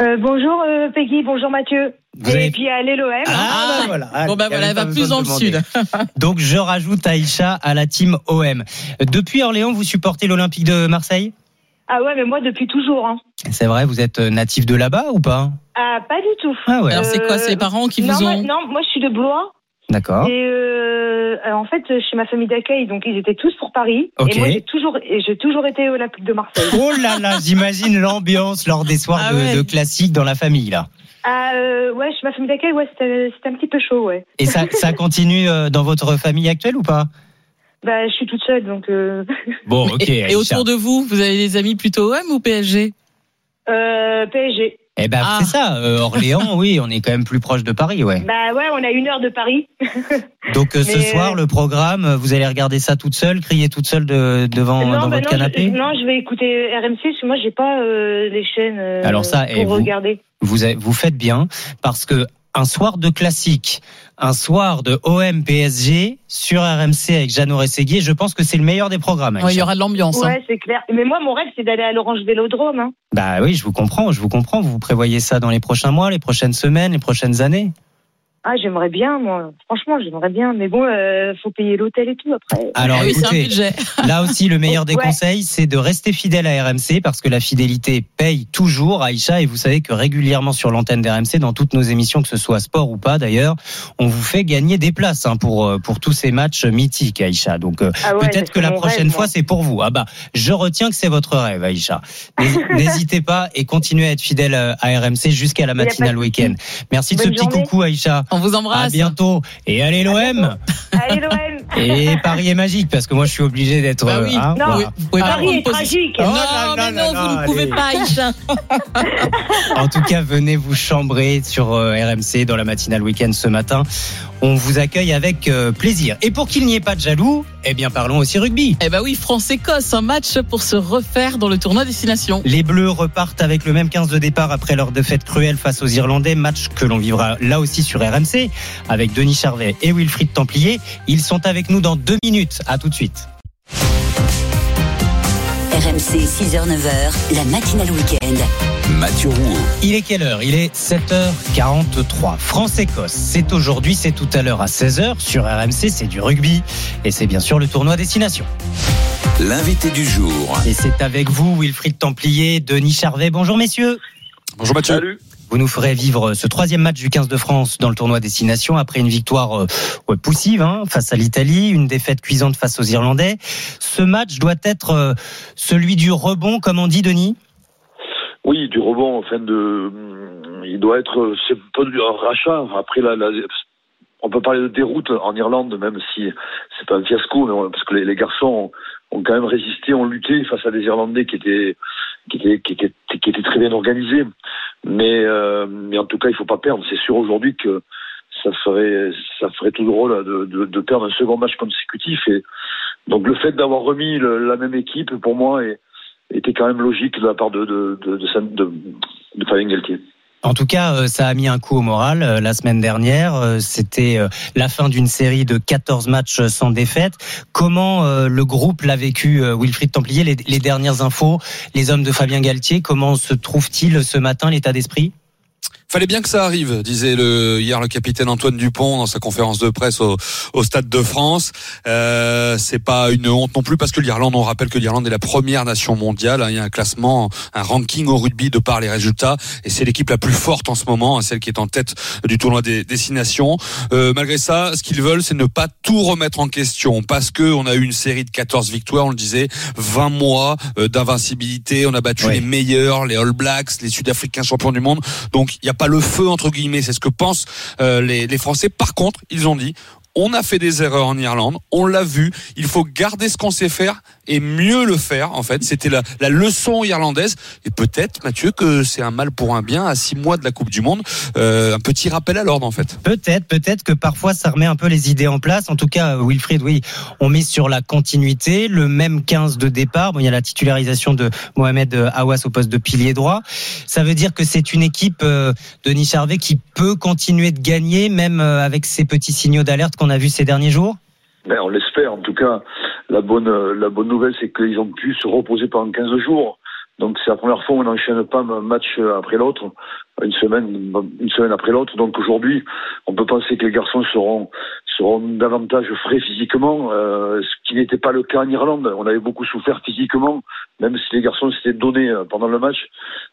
Euh, bonjour euh, Peggy, bonjour Mathieu. Vous Et avez- puis allez l'OM. Ah, bah voilà. Bon, bah y voilà, elle va plus dans le demander. sud. Donc je rajoute Aïcha à la team OM. Depuis Orléans, vous supportez l'Olympique de Marseille? Ah ouais, mais moi depuis toujours. Hein. C'est vrai, vous êtes natif de là-bas ou pas? Ah, pas du tout. Ah ouais. Alors, c'est quoi, c'est les parents qui non, vous moi- ont- Non, moi je suis de Blois. D'accord. Et euh, euh, en fait, chez ma famille d'accueil, donc ils étaient tous pour Paris. Et moi j'ai toujours, j'ai toujours été au Olympique de Marseille. Oh là là, j'imagine l'ambiance lors des soirs Ah de, ouais. de classique dans la famille là. Ah euh, ouais, chez ma famille d'accueil, ouais, c'était un petit peu chaud, ouais. Et ça, ça continue dans votre famille actuelle ou pas? Bah, je suis toute seule, donc. Euh... Bon, ok. Et, autour de vous, vous avez des amis plutôt OM ou PSG euh, PSG. Eh ben Ah. c'est ça, euh, Orléans, oui, on est quand même plus proche de Paris, ouais. Bah ouais, on a une heure de Paris. Donc euh, ce soir, euh, le programme, euh, vous allez regarder ça toute seule, crier toute seule de- devant non, dans bah votre non, canapé? je, non, je vais écouter RMC parce que moi j'ai pas euh, les chaînes euh, Alors ça, pour et vous- regarder. vous, avez- vous faites bien parce que un soir de classique, un soir de OM PSG sur RMC avec Jeannot Rességuier, je pense que c'est le meilleur des programmes. Ouais, Il y aura de l'ambiance. hein. Ouais, c'est clair. Mais moi, mon rêve, c'est d'aller à l'Orange Vélodrome. Hein. Bah oui, je vous comprends, je vous comprends. Vous prévoyez ça dans les prochains mois, les prochaines semaines, les prochaines années Ah, j'aimerais bien, moi. Franchement, j'aimerais bien. Mais bon, euh, faut payer l'hôtel et tout après. Alors Ah oui, c'est un écoutez, budget. là aussi le meilleur des Ouais. conseils, c'est de rester fidèle à RMC parce que la fidélité paye toujours, Aïcha. Et vous savez que régulièrement sur l'antenne d'RMC, dans toutes nos émissions, que ce soit sport ou pas d'ailleurs, on vous fait gagner des places hein, pour euh, pour tous ces matchs mythiques, Aïcha. Donc euh, Ah ouais, peut-être que la prochaine rêve, fois c'est pour vous. Ah bah je retiens que c'est votre rêve, Aïcha. N'hé- N'hésitez pas et continuez à être fidèle euh, à RMC jusqu'à la matinale week-end. Merci de ce petit journée. coucou, Aïcha. On vous À embrasse. bientôt et allez l'OM. Allez, l'OM. Et Paris est magique parce que moi je suis obligé d'être. Bah euh, oui. hein, Non, voilà. Vous pouvez pas Paris est tragique. Oh non, là là mais non, vous ne pouvez pas, Aïcha. En tout cas, venez vous chambrer sur euh, RMC dans la matinale week-end ce matin. On vous accueille avec euh, plaisir. Et pour qu'il n'y ait pas de jaloux, eh bien parlons aussi rugby. Eh ben oui, France-Écosse, un match pour se refaire dans le tournoi destination. Les Bleus repartent avec le même 15 de départ après leur défaite cruelle face aux Irlandais, match que l'on vivra là aussi sur RMC avec Denis Charvet et Wilfried Templier. Ils sont avec nous dans deux minutes. À tout de suite. RMC 6h-9h, la matinale week-end. Mathieu Rouault. Il est quelle heure? Il est 7h43. France-Écosse, c'est aujourd'hui, c'est tout à l'heure à 16h. Sur RMC, c'est du rugby. Et c'est bien sûr le tournoi destination. L'invité du jour. Et c'est avec vous, Wilfried Templier, Denis Charvet. Bonjour messieurs. Bonjour Mathieu. Salut. Vous nous ferez vivre ce troisième match du 15 de France dans le tournoi destination après une victoire euh, poussive hein, face à l'Italie, une défaite cuisante face aux Irlandais. Ce match doit être euh, celui du rebond, comme on dit, Denis? Oui, du rebond, enfin de, il doit être, du un rachat. Après on peut parler de déroute en Irlande, même si c'est pas un fiasco, parce que les, garçons ont quand même résisté, ont lutté face à des Irlandais qui étaient, qui étaient, qui étaient, qui étaient très bien organisés. Mais, euh, mais en tout cas, il faut pas perdre. C'est sûr aujourd'hui que ça ferait, ça ferait tout drôle de, de, de perdre un second match consécutif. Et donc le fait d'avoir remis la même équipe, pour moi, est, était quand même logique de la part de de de de, de, de Fabien Galtier. En tout cas, euh, ça a mis un coup au moral euh, la semaine dernière. Euh, C'était la fin d'une série de 14 matchs sans défaite. Comment le groupe l'a vécu, Wilfried Templier? Les, les dernières infos, les hommes de Fabien Galtier, comment se trouve-t-il ce matin l'état d'esprit? Fallait bien que ça arrive, disait le, hier le capitaine Antoine Dupont dans sa conférence de presse au, au Stade de France. Euh, c'est pas une honte non plus parce que l'Irlande, on rappelle que l'Irlande est la première nation mondiale. hein. Il y a un classement, un ranking au rugby de par les résultats et c'est l'équipe la plus forte en ce moment, hein, celle qui est en tête du tournoi des destinations. Euh, malgré ça, ce qu'ils veulent, c'est ne pas tout remettre en question parce que on a eu une série de 14 victoires, on le disait, 20 mois euh, d'invincibilité, on a battu les meilleurs, les All Blacks, les Sud-Africains champions du monde. Donc il n'y a pas le feu entre guillemets, c'est ce que pensent euh, les Français. Par contre, ils ont dit on a fait des erreurs en Irlande, on l'a vu. Il faut garder ce qu'on sait faire et mieux le faire. En fait, c'était la, la leçon irlandaise. Et peut-être, Mathieu, que c'est un mal pour un bien à six mois de la Coupe du Monde. Euh, un petit rappel à l'ordre, en fait. Peut-être, peut-être que parfois ça remet un peu les idées en place. En tout cas, Wilfried, oui, on mise sur la continuité, le même 15 de départ. Bon, il y a la titularisation de Mohamed Awas au poste de pilier droit. Ça veut dire que c'est une équipe euh, Denis Charvet qui peut continuer de gagner, même euh, avec ces petits signaux d'alerte qu'on a vus ces derniers jours? Ben, on l'espère. En tout cas, la bonne, la bonne nouvelle, c'est qu'ils ont pu se reposer pendant 15 jours. Donc c'est la première fois où on n'enchaîne pas un match après l'autre, une semaine, une semaine après l'autre. Donc aujourd'hui, on peut penser que les garçons seront seront davantage frais physiquement, euh, ce qui n'était pas le cas en Irlande. On avait beaucoup souffert physiquement, même si les garçons s'étaient donnés euh, pendant le match.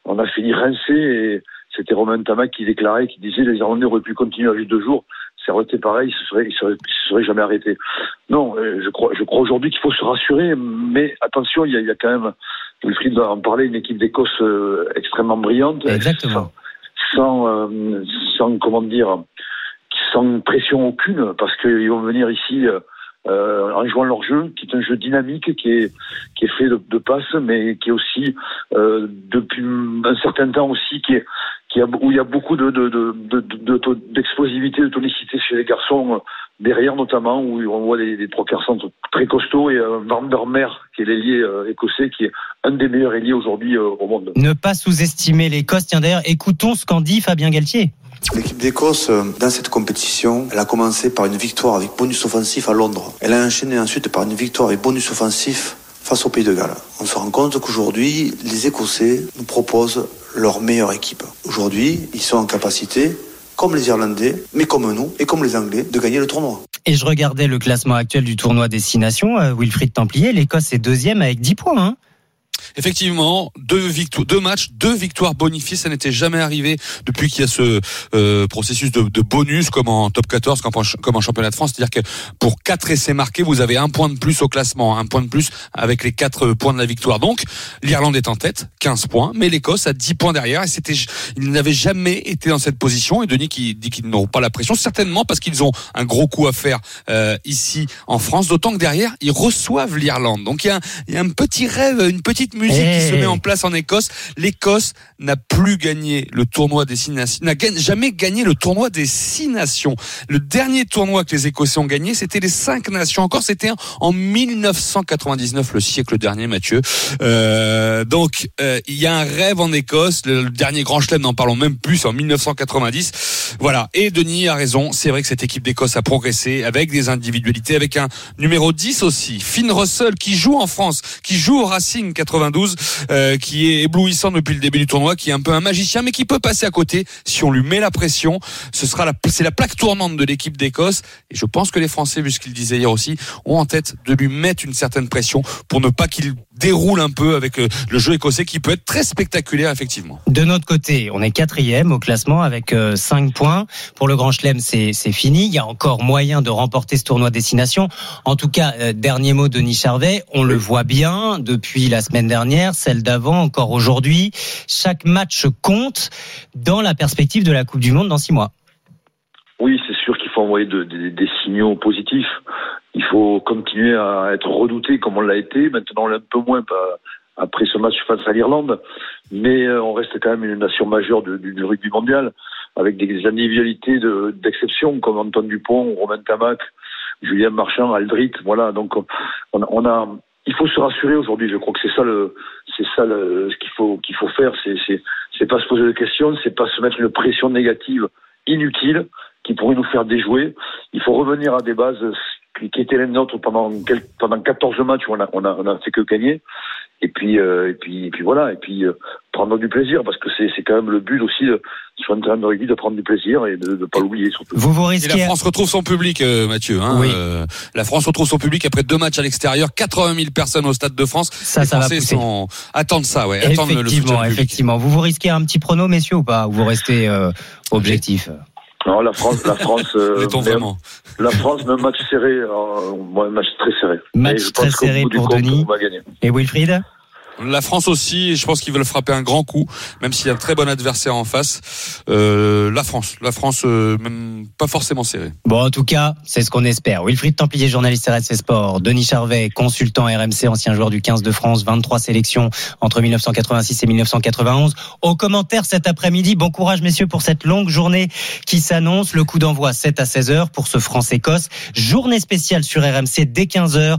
On a fini rincé et c'était Romain Tamac qui déclarait, qui disait les Irlandais auraient pu continuer à juste deux jours. Ça aurait été pareil, ils se seraient, ils seraient, ils se seraient jamais arrêtés. Non, euh, je crois, je crois aujourd'hui qu'il faut se rassurer, mais attention, il y a, il y a quand même, Wilfried va en parler, une équipe d'Écosse euh, extrêmement brillante. Exactement. Sans, euh, sans, comment dire, sans pression aucune, parce qu'ils vont venir ici euh, en jouant leur jeu, qui est un jeu dynamique, qui est, qui est fait de, de passes, mais qui est aussi, euh, depuis un certain temps aussi, qui est, qui a, où il y a beaucoup de, de, de, de, de- d'explosivité, de tonicité chez les garçons, euh, derrière notamment, où on voit des, des trois quarts centres très costauds, et euh, Van der Mer, qui est l'ailier euh, écossais, qui est un des meilleurs ailiers aujourd'hui euh, au monde. Ne pas sous-estimer l'Écosse. Tiens d'ailleurs, écoutons ce qu'en dit Fabien Galtier. L'équipe d'Écosse, dans cette compétition, elle a commencé par une victoire avec bonus offensif à Londres. Elle a enchaîné ensuite par une victoire avec bonus offensif face au Pays de Galles. On se rend compte qu'aujourd'hui, les Écossais nous proposent leur meilleure équipe. Aujourd'hui, ils sont en capacité, comme les Irlandais, mais comme nous et comme les Anglais, de gagner le tournoi. Et je regardais le classement actuel du tournoi Destination. Euh, Wilfried Templier, l'Écosse est deuxième avec 10 points. Hein. Effectivement, deux victoires, deux matchs, deux victoires bonifiées, ça n'était jamais arrivé depuis qu'il y a ce euh, processus de, de bonus comme en top 14, comme en, championnat de France. C'est-à-dire que pour quatre essais marqués, vous avez un point de plus au classement, un point de plus avec les quatre points de la victoire. Donc, l'Irlande est en tête, 15 points, mais l'Écosse a 10 points derrière et c'était, ils n'avaient jamais été dans cette position. Et Denis qui dit qu'ils n'auront pas la pression, certainement parce qu'ils ont un gros coup à faire euh, ici en France, d'autant que derrière, ils reçoivent l'Irlande. Donc, il y a un petit rêve, une petite musique qui se Hey. met en place en Écosse. L'Écosse n'a plus gagné le tournoi des six nations, n'a jamais gagné le tournoi des six nations. Le dernier tournoi que les Écossais ont gagné, c'était les cinq nations. Encore, c'était en 1999, le siècle dernier, Mathieu. Euh, donc, euh, il y a un rêve en Écosse. Le, le dernier Grand Chelem, n'en parlons même plus, c'est en 1990. Voilà. Et Denis a raison. C'est vrai que cette équipe d'Écosse a progressé avec des individualités, avec un numéro 10 aussi, Finn Russell, qui joue en France, qui joue au Racing 92, euh, qui est éblouissant depuis le début du tournoi, qui est un peu un magicien, mais qui peut passer à côté si on lui met la pression. Ce sera la, c'est la plaque tournante de l'équipe d'Écosse. Et je pense que les Français, vu ce qu'il disait hier aussi, ont en tête de lui mettre une certaine pression pour ne pas qu'il déroule un peu avec euh, le jeu écossais qui peut être très spectaculaire, effectivement. De notre côté, on est quatrième au classement avec 5 points. Pour le Grand Chelem, c'est fini. Il y a encore moyen de remporter ce tournoi destination. En tout cas, euh, dernier mot Denis Charvet, on le voit bien depuis la semaine dernière, celle d'avant, encore aujourd'hui. Chaque match compte dans la perspective de la Coupe du Monde dans six mois. Oui, c'est sûr qu'il faut envoyer de- de- des signaux positifs. Il faut continuer à être redouté comme on l'a été. Maintenant, on l'est un peu moins après ce match face à l'Irlande. Mais euh, on reste quand même une nation majeure du, rugby mondial, avec des individualités de- d'exception comme Antoine Dupont, Romain Tamac, Julien Marchand, Aldrit. Voilà, donc on a... Il faut se rassurer aujourd'hui. Je crois que c'est ça le, c'est ça le, ce qu'il faut qu'il faut faire. C'est, c'est, c'est pas se poser de questions, c'est pas se mettre une pression négative inutile qui pourrait nous faire déjouer. Il faut revenir à des bases qui, étaient les nôtres pendant pendant 14 matchs où on a on a on a fait que gagner. Et puis euh, et puis et puis voilà et puis euh, prendre du plaisir parce que c'est c'est quand même le but aussi euh, sur un terrain de rugby de prendre du plaisir et de ne pas l'oublier surtout. Vous vous Et risquez. la France retrouve son public, euh, Mathieu. Hein, Oui. euh, la France retrouve son public après deux matchs à l'extérieur, 80 000 personnes au Stade de France. Ça, Les ça va Français pousser. sont- attendent ça, ouais. Attendent le Effectivement, public. effectivement. Vous vous risquez un petit prono, messieurs, ou pas Ou vous restez euh, objectif? Non, la France, la France, euh, vraiment la France, même match serré, euh, moi, un match très serré. Match très pense qu'au serré bout du pour compte, Denis. On va gagner. Et Wilfried? La France aussi, je pense qu'ils veulent frapper un grand coup, même s'il y a un très bon adversaire en face. Euh, la France, la France, euh, même pas forcément serrée. Bon, en tout cas, c'est ce qu'on espère. Wilfried Templier, journaliste RMC Sport. Denis Charvet, consultant RMC, ancien joueur du 15 de France, 23 sélections entre 1986 et 1991. Au commentaire cet après-midi, bon courage messieurs pour cette longue journée qui s'annonce. Le coup d'envoi 7 à 16 heures pour ce France-Écosse. Journée spéciale sur RMC dès 15 heures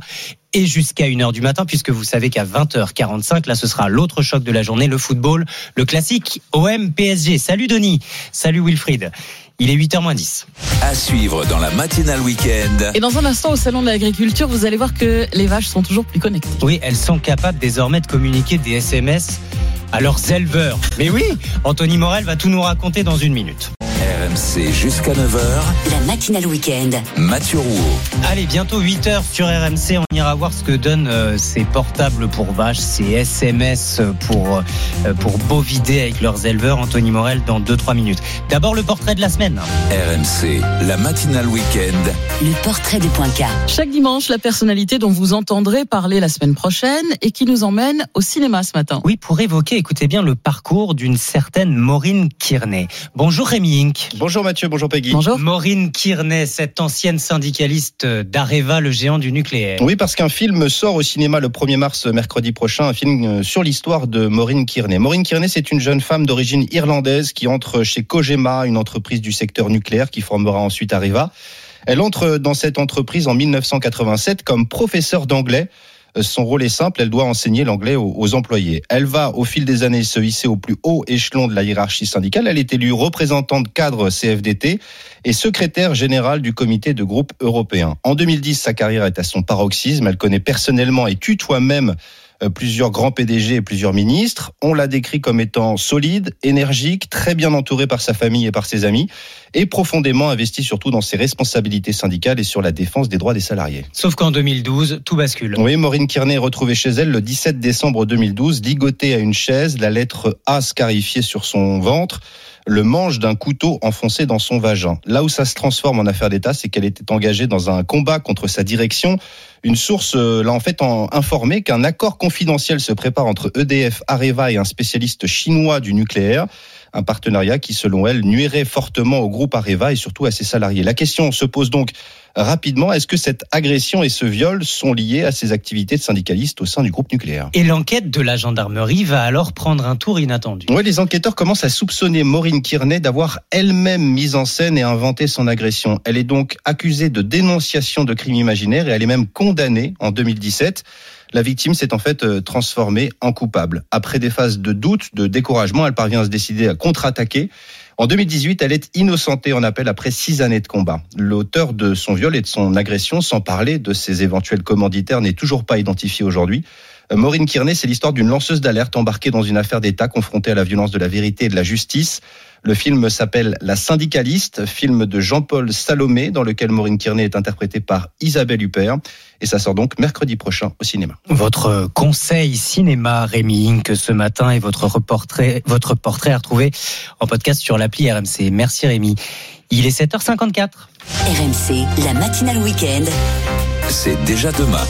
et jusqu'à 1h du matin, puisque vous savez qu'à 20h45, là, ce sera l'autre choc de la journée, le football, le classique OM-PSG. Salut Denis, salut Wilfried. Il est 8h moins 10. À suivre dans la matinale week-end. Et dans un instant, au Salon de l'Agriculture, vous allez voir que les vaches sont toujours plus connectées. Oui, elles sont capables désormais de communiquer des SMS à leurs éleveurs. Mais oui, Anthony Morel va tout nous raconter dans une minute. RMC jusqu'à 9h. La matinale week-end. Mathieu Rouault. Allez, bientôt 8h sur RMC, on ira voir ce que donnent euh, ces portables pour vaches, ces SMS pour, euh, pour bovider avec leurs éleveurs. Anthony Morel dans 2-3 minutes. D'abord le portrait de la semaine. RMC, la matinale week-end. Le portrait de Poinca. Chaque dimanche, la personnalité dont vous entendrez parler la semaine prochaine et qui nous emmène au cinéma ce matin. Oui, pour évoquer, écoutez bien, le parcours d'une certaine Maureen Kearney. Bonjour Rémi Inc. Bonjour Mathieu, bonjour Peggy. Bonjour. Maureen Kearney, cette ancienne syndicaliste d'Areva, le géant du nucléaire. Oui, parce qu'un film sort au cinéma le 1er mars mercredi prochain, un film euh, sur l'histoire de Maureen Kearney. Maureen Kearney, c'est une jeune femme d'origine irlandaise qui entre chez Kojima, une entreprise du secteur nucléaire qui formera ensuite Areva. Elle entre dans cette entreprise en 1987 comme professeure d'anglais. Euh, Son rôle est simple, elle doit enseigner l'anglais aux, employés. Elle va, au fil des années, se hisser au plus haut échelon de la hiérarchie syndicale. Elle est élue représentante cadre CFDT et secrétaire générale du comité de groupe européen. En 2010, sa carrière est à son paroxysme. Elle connaît personnellement et tutoie même plusieurs grands PDG et plusieurs ministres. On l'a décrit comme étant solide, énergique, très bien entouré par sa famille et par ses amis, et profondément investi surtout dans ses responsabilités syndicales et sur la défense des droits des salariés. Sauf qu'en 2012, tout bascule. Oui, Maureen Kearney est retrouvée chez elle le 17 décembre 2012, ligotée à une chaise, la lettre A scarifiée sur son ventre, le manche d'un couteau enfoncé dans son vagin. Là où ça se transforme en affaire d'État, c'est qu'elle était engagée dans un combat contre sa direction. Une source euh, l'a en fait en- informé qu'un accord confidentiel se prépare entre EDF, Areva et un spécialiste chinois du nucléaire. Un partenariat qui, selon elle, nuirait fortement au groupe Areva et surtout à ses salariés. La question se pose donc rapidement, est-ce que cette agression et ce viol sont liés à ses activités de syndicaliste au sein du groupe nucléaire? Et l'enquête de la gendarmerie va alors prendre un tour inattendu. Oui, les enquêteurs commencent à soupçonner Maureen Kearney d'avoir elle-même mis en scène et inventé son agression. Elle est donc accusée de dénonciation de crimes imaginaires et elle est même condamnée en 2017. La victime s'est en fait euh, transformée en coupable. Après des phases de doute, de découragement, elle parvient à se décider à contre-attaquer. En 2018, elle est innocentée en appel après six années de combat. L'auteur de son viol et de son agression, sans parler de ses éventuels commanditaires, n'est toujours pas identifié aujourd'hui. Euh, Maureen Kearney, c'est l'histoire d'une lanceuse d'alerte embarquée dans une affaire d'État confrontée à la violence de la vérité et de la justice. Le film s'appelle La syndicaliste, film de Jean-Paul Salomé, dans lequel Maureen Kearney est interprétée par Isabelle Huppert. Et ça sort donc mercredi prochain au cinéma. Votre conseil cinéma, Rémi Inc. ce matin et votre reportrait, votre portrait à retrouver en podcast sur l'appli RMC. Merci Rémi. Il est 7h54. RMC, la matinale week-end. C'est déjà demain.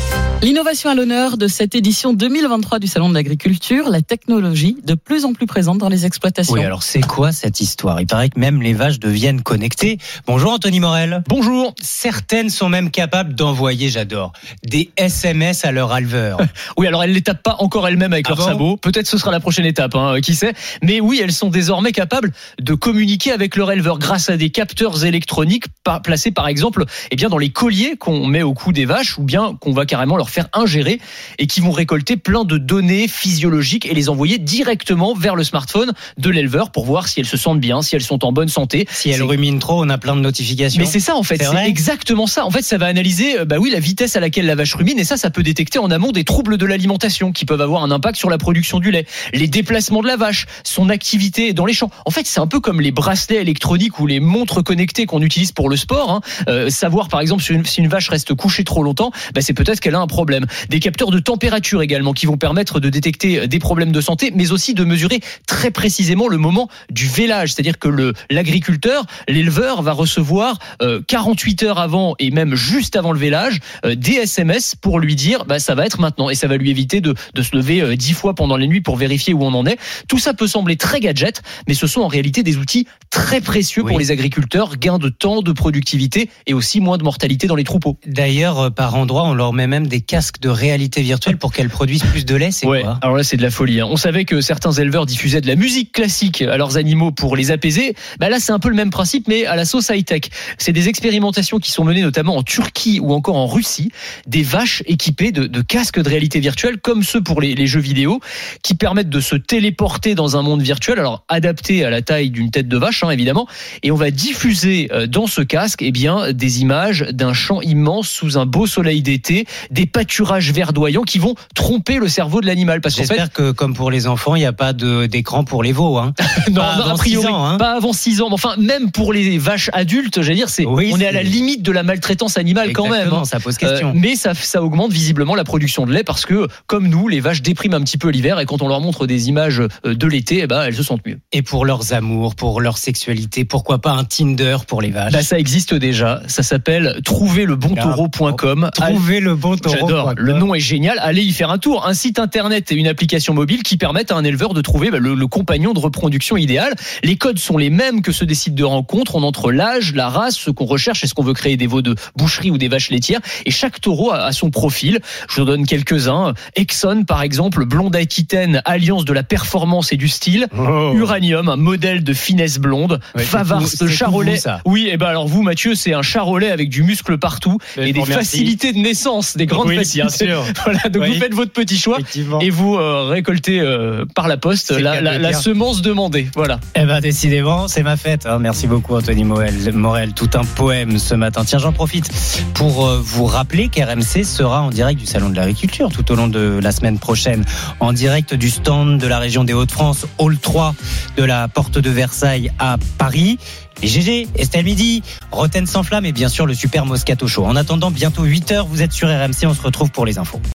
L'innovation à l'honneur de cette édition 2023 du Salon de l'Agriculture, la technologie de plus en plus présente dans les exploitations. Oui, alors c'est quoi cette histoire? Il paraît que même les vaches deviennent connectées. Bonjour Anthony Morel. Bonjour. Certaines sont même capables d'envoyer, j'adore, des SMS à leur éleveur. Oui, alors elles les tapent pas encore elles-mêmes avec Ah leurs bon? sabots. Peut-être ce sera la prochaine étape, hein, qui sait. Mais oui, elles sont désormais capables de communiquer avec leur éleveur grâce à des capteurs électroniques placés par exemple, eh bien dans les colliers qu'on met au cou des vaches ou bien qu'on va carrément leur faire ingérer et qui vont récolter plein de données physiologiques et les envoyer directement vers le smartphone de l'éleveur pour voir si elles se sentent bien, si elles sont en bonne santé. Si elles ruminent trop, on a plein de notifications. Mais c'est ça en fait, C'est exactement ça. En fait, ça va analyser euh, bah oui, la vitesse à laquelle la vache rumine et ça ça peut détecter en amont des troubles de l'alimentation qui peuvent avoir un impact sur la production du lait, les déplacements de la vache, son activité dans les champs. En fait, c'est un peu comme les bracelets électroniques ou les montres connectées qu'on utilise pour le sport. hein. Euh, savoir par exemple si une, si une vache reste couchée trop longtemps, bah, c'est peut-être qu'elle a un problème. Des capteurs de température également qui vont permettre de détecter des problèmes de santé, mais aussi de mesurer très précisément le moment du vélage. C'est-à-dire que le l'agriculteur, l'éleveur va recevoir euh, 48 heures avant et même juste avant le vélage euh, des SMS pour lui dire bah, ça va être maintenant et ça va lui éviter de, de se lever euh, dix fois pendant les nuits pour vérifier où on en est. Tout ça peut sembler très gadget, mais ce sont en réalité des outils très précieux pour les agriculteurs, gain de temps, de productivité et aussi moins de mortalité dans les troupeaux. D'ailleurs, euh, par endroit, on leur met même des casques de réalité virtuelle pour qu'elles produisent plus de lait. C'est Ouais, quoi alors là c'est de la folie. hein. On savait que certains éleveurs diffusaient de la musique classique à leurs animaux pour les apaiser. Bah là c'est un peu le même principe mais à la sauce high tech. C'est des expérimentations qui sont menées notamment en Turquie ou encore en Russie. Des vaches équipées de, de casques de réalité virtuelle comme ceux pour les, les jeux vidéo qui permettent de se téléporter dans un monde virtuel. Alors adapté à la taille d'une tête de vache hein, évidemment. Et on va diffuser euh, dans ce casque eh bien des images d'un champ immense sous un beau soleil d'été, des pâturages verdoyants qui vont tromper le cerveau de l'animal parce fait J'espère que, comme pour les enfants, il n'y a pas de- d'écran pour les veaux. Hein. non, Pas non, avant a priori, ans, hein. pas avant 6 ans. Mais Enfin, même pour les vaches adultes, j'allais dire, c'est, Oui, on est à la limite de la maltraitance animale quand même. Hein. ça pose question. mais ça, ça augmente visiblement la production de lait parce que, comme nous, les vaches dépriment un petit peu l'hiver et quand on leur montre des images euh, de l'été, eh ben, elles se sentent mieux. Et pour leurs amours, pour leur sexualité, pourquoi pas un Tinder pour les vaches? Bah, ça existe déjà. Ça s'appelle trouverlebontaureau.com. Trouver le bon taureau. J'adore. Le nom est génial. Allez y faire un tour. Un site internet et une application mobile qui permettent à un éleveur de trouver bah, le, le compagnon de reproduction idéal. Les codes sont les mêmes que ceux des sites de rencontres. On entre l'âge, la race, ce qu'on recherche, est-ce qu'on veut créer des veaux de boucherie ou des vaches laitières? Et chaque taureau a, a son profil. Je vous en donne quelques-uns. Exxon, par exemple, blonde aquitaine, alliance de la performance et du style. Uranium, un modèle de finesse blonde. Ouais, Favars, de charolais. vous. Oui, et ben alors vous, Mathieu, c'est un charolais avec du muscle partout et des. Facilités de naissance, des grandes Oui, facilités. bien sûr. Voilà, donc Oui. vous faites votre petit choix et vous euh, récoltez euh, par la poste la, semence demandée. Voilà. Eh ben décidément, c'est ma fête. hein. Merci beaucoup Anthony Morel. Morel, tout un poème ce matin. Tiens, j'en profite pour euh, vous rappeler qu'RMC sera en direct du Salon de l'Agriculture tout au long de la semaine prochaine. En direct du stand de la région des Hauts-de-France, Hall 3 de la Porte de Versailles à Paris. Les GG, Estelle Midi, Roten sans flamme et bien sûr le super Moscato Show. En attendant, bientôt 8h, vous êtes sur RMC, on se retrouve pour les infos.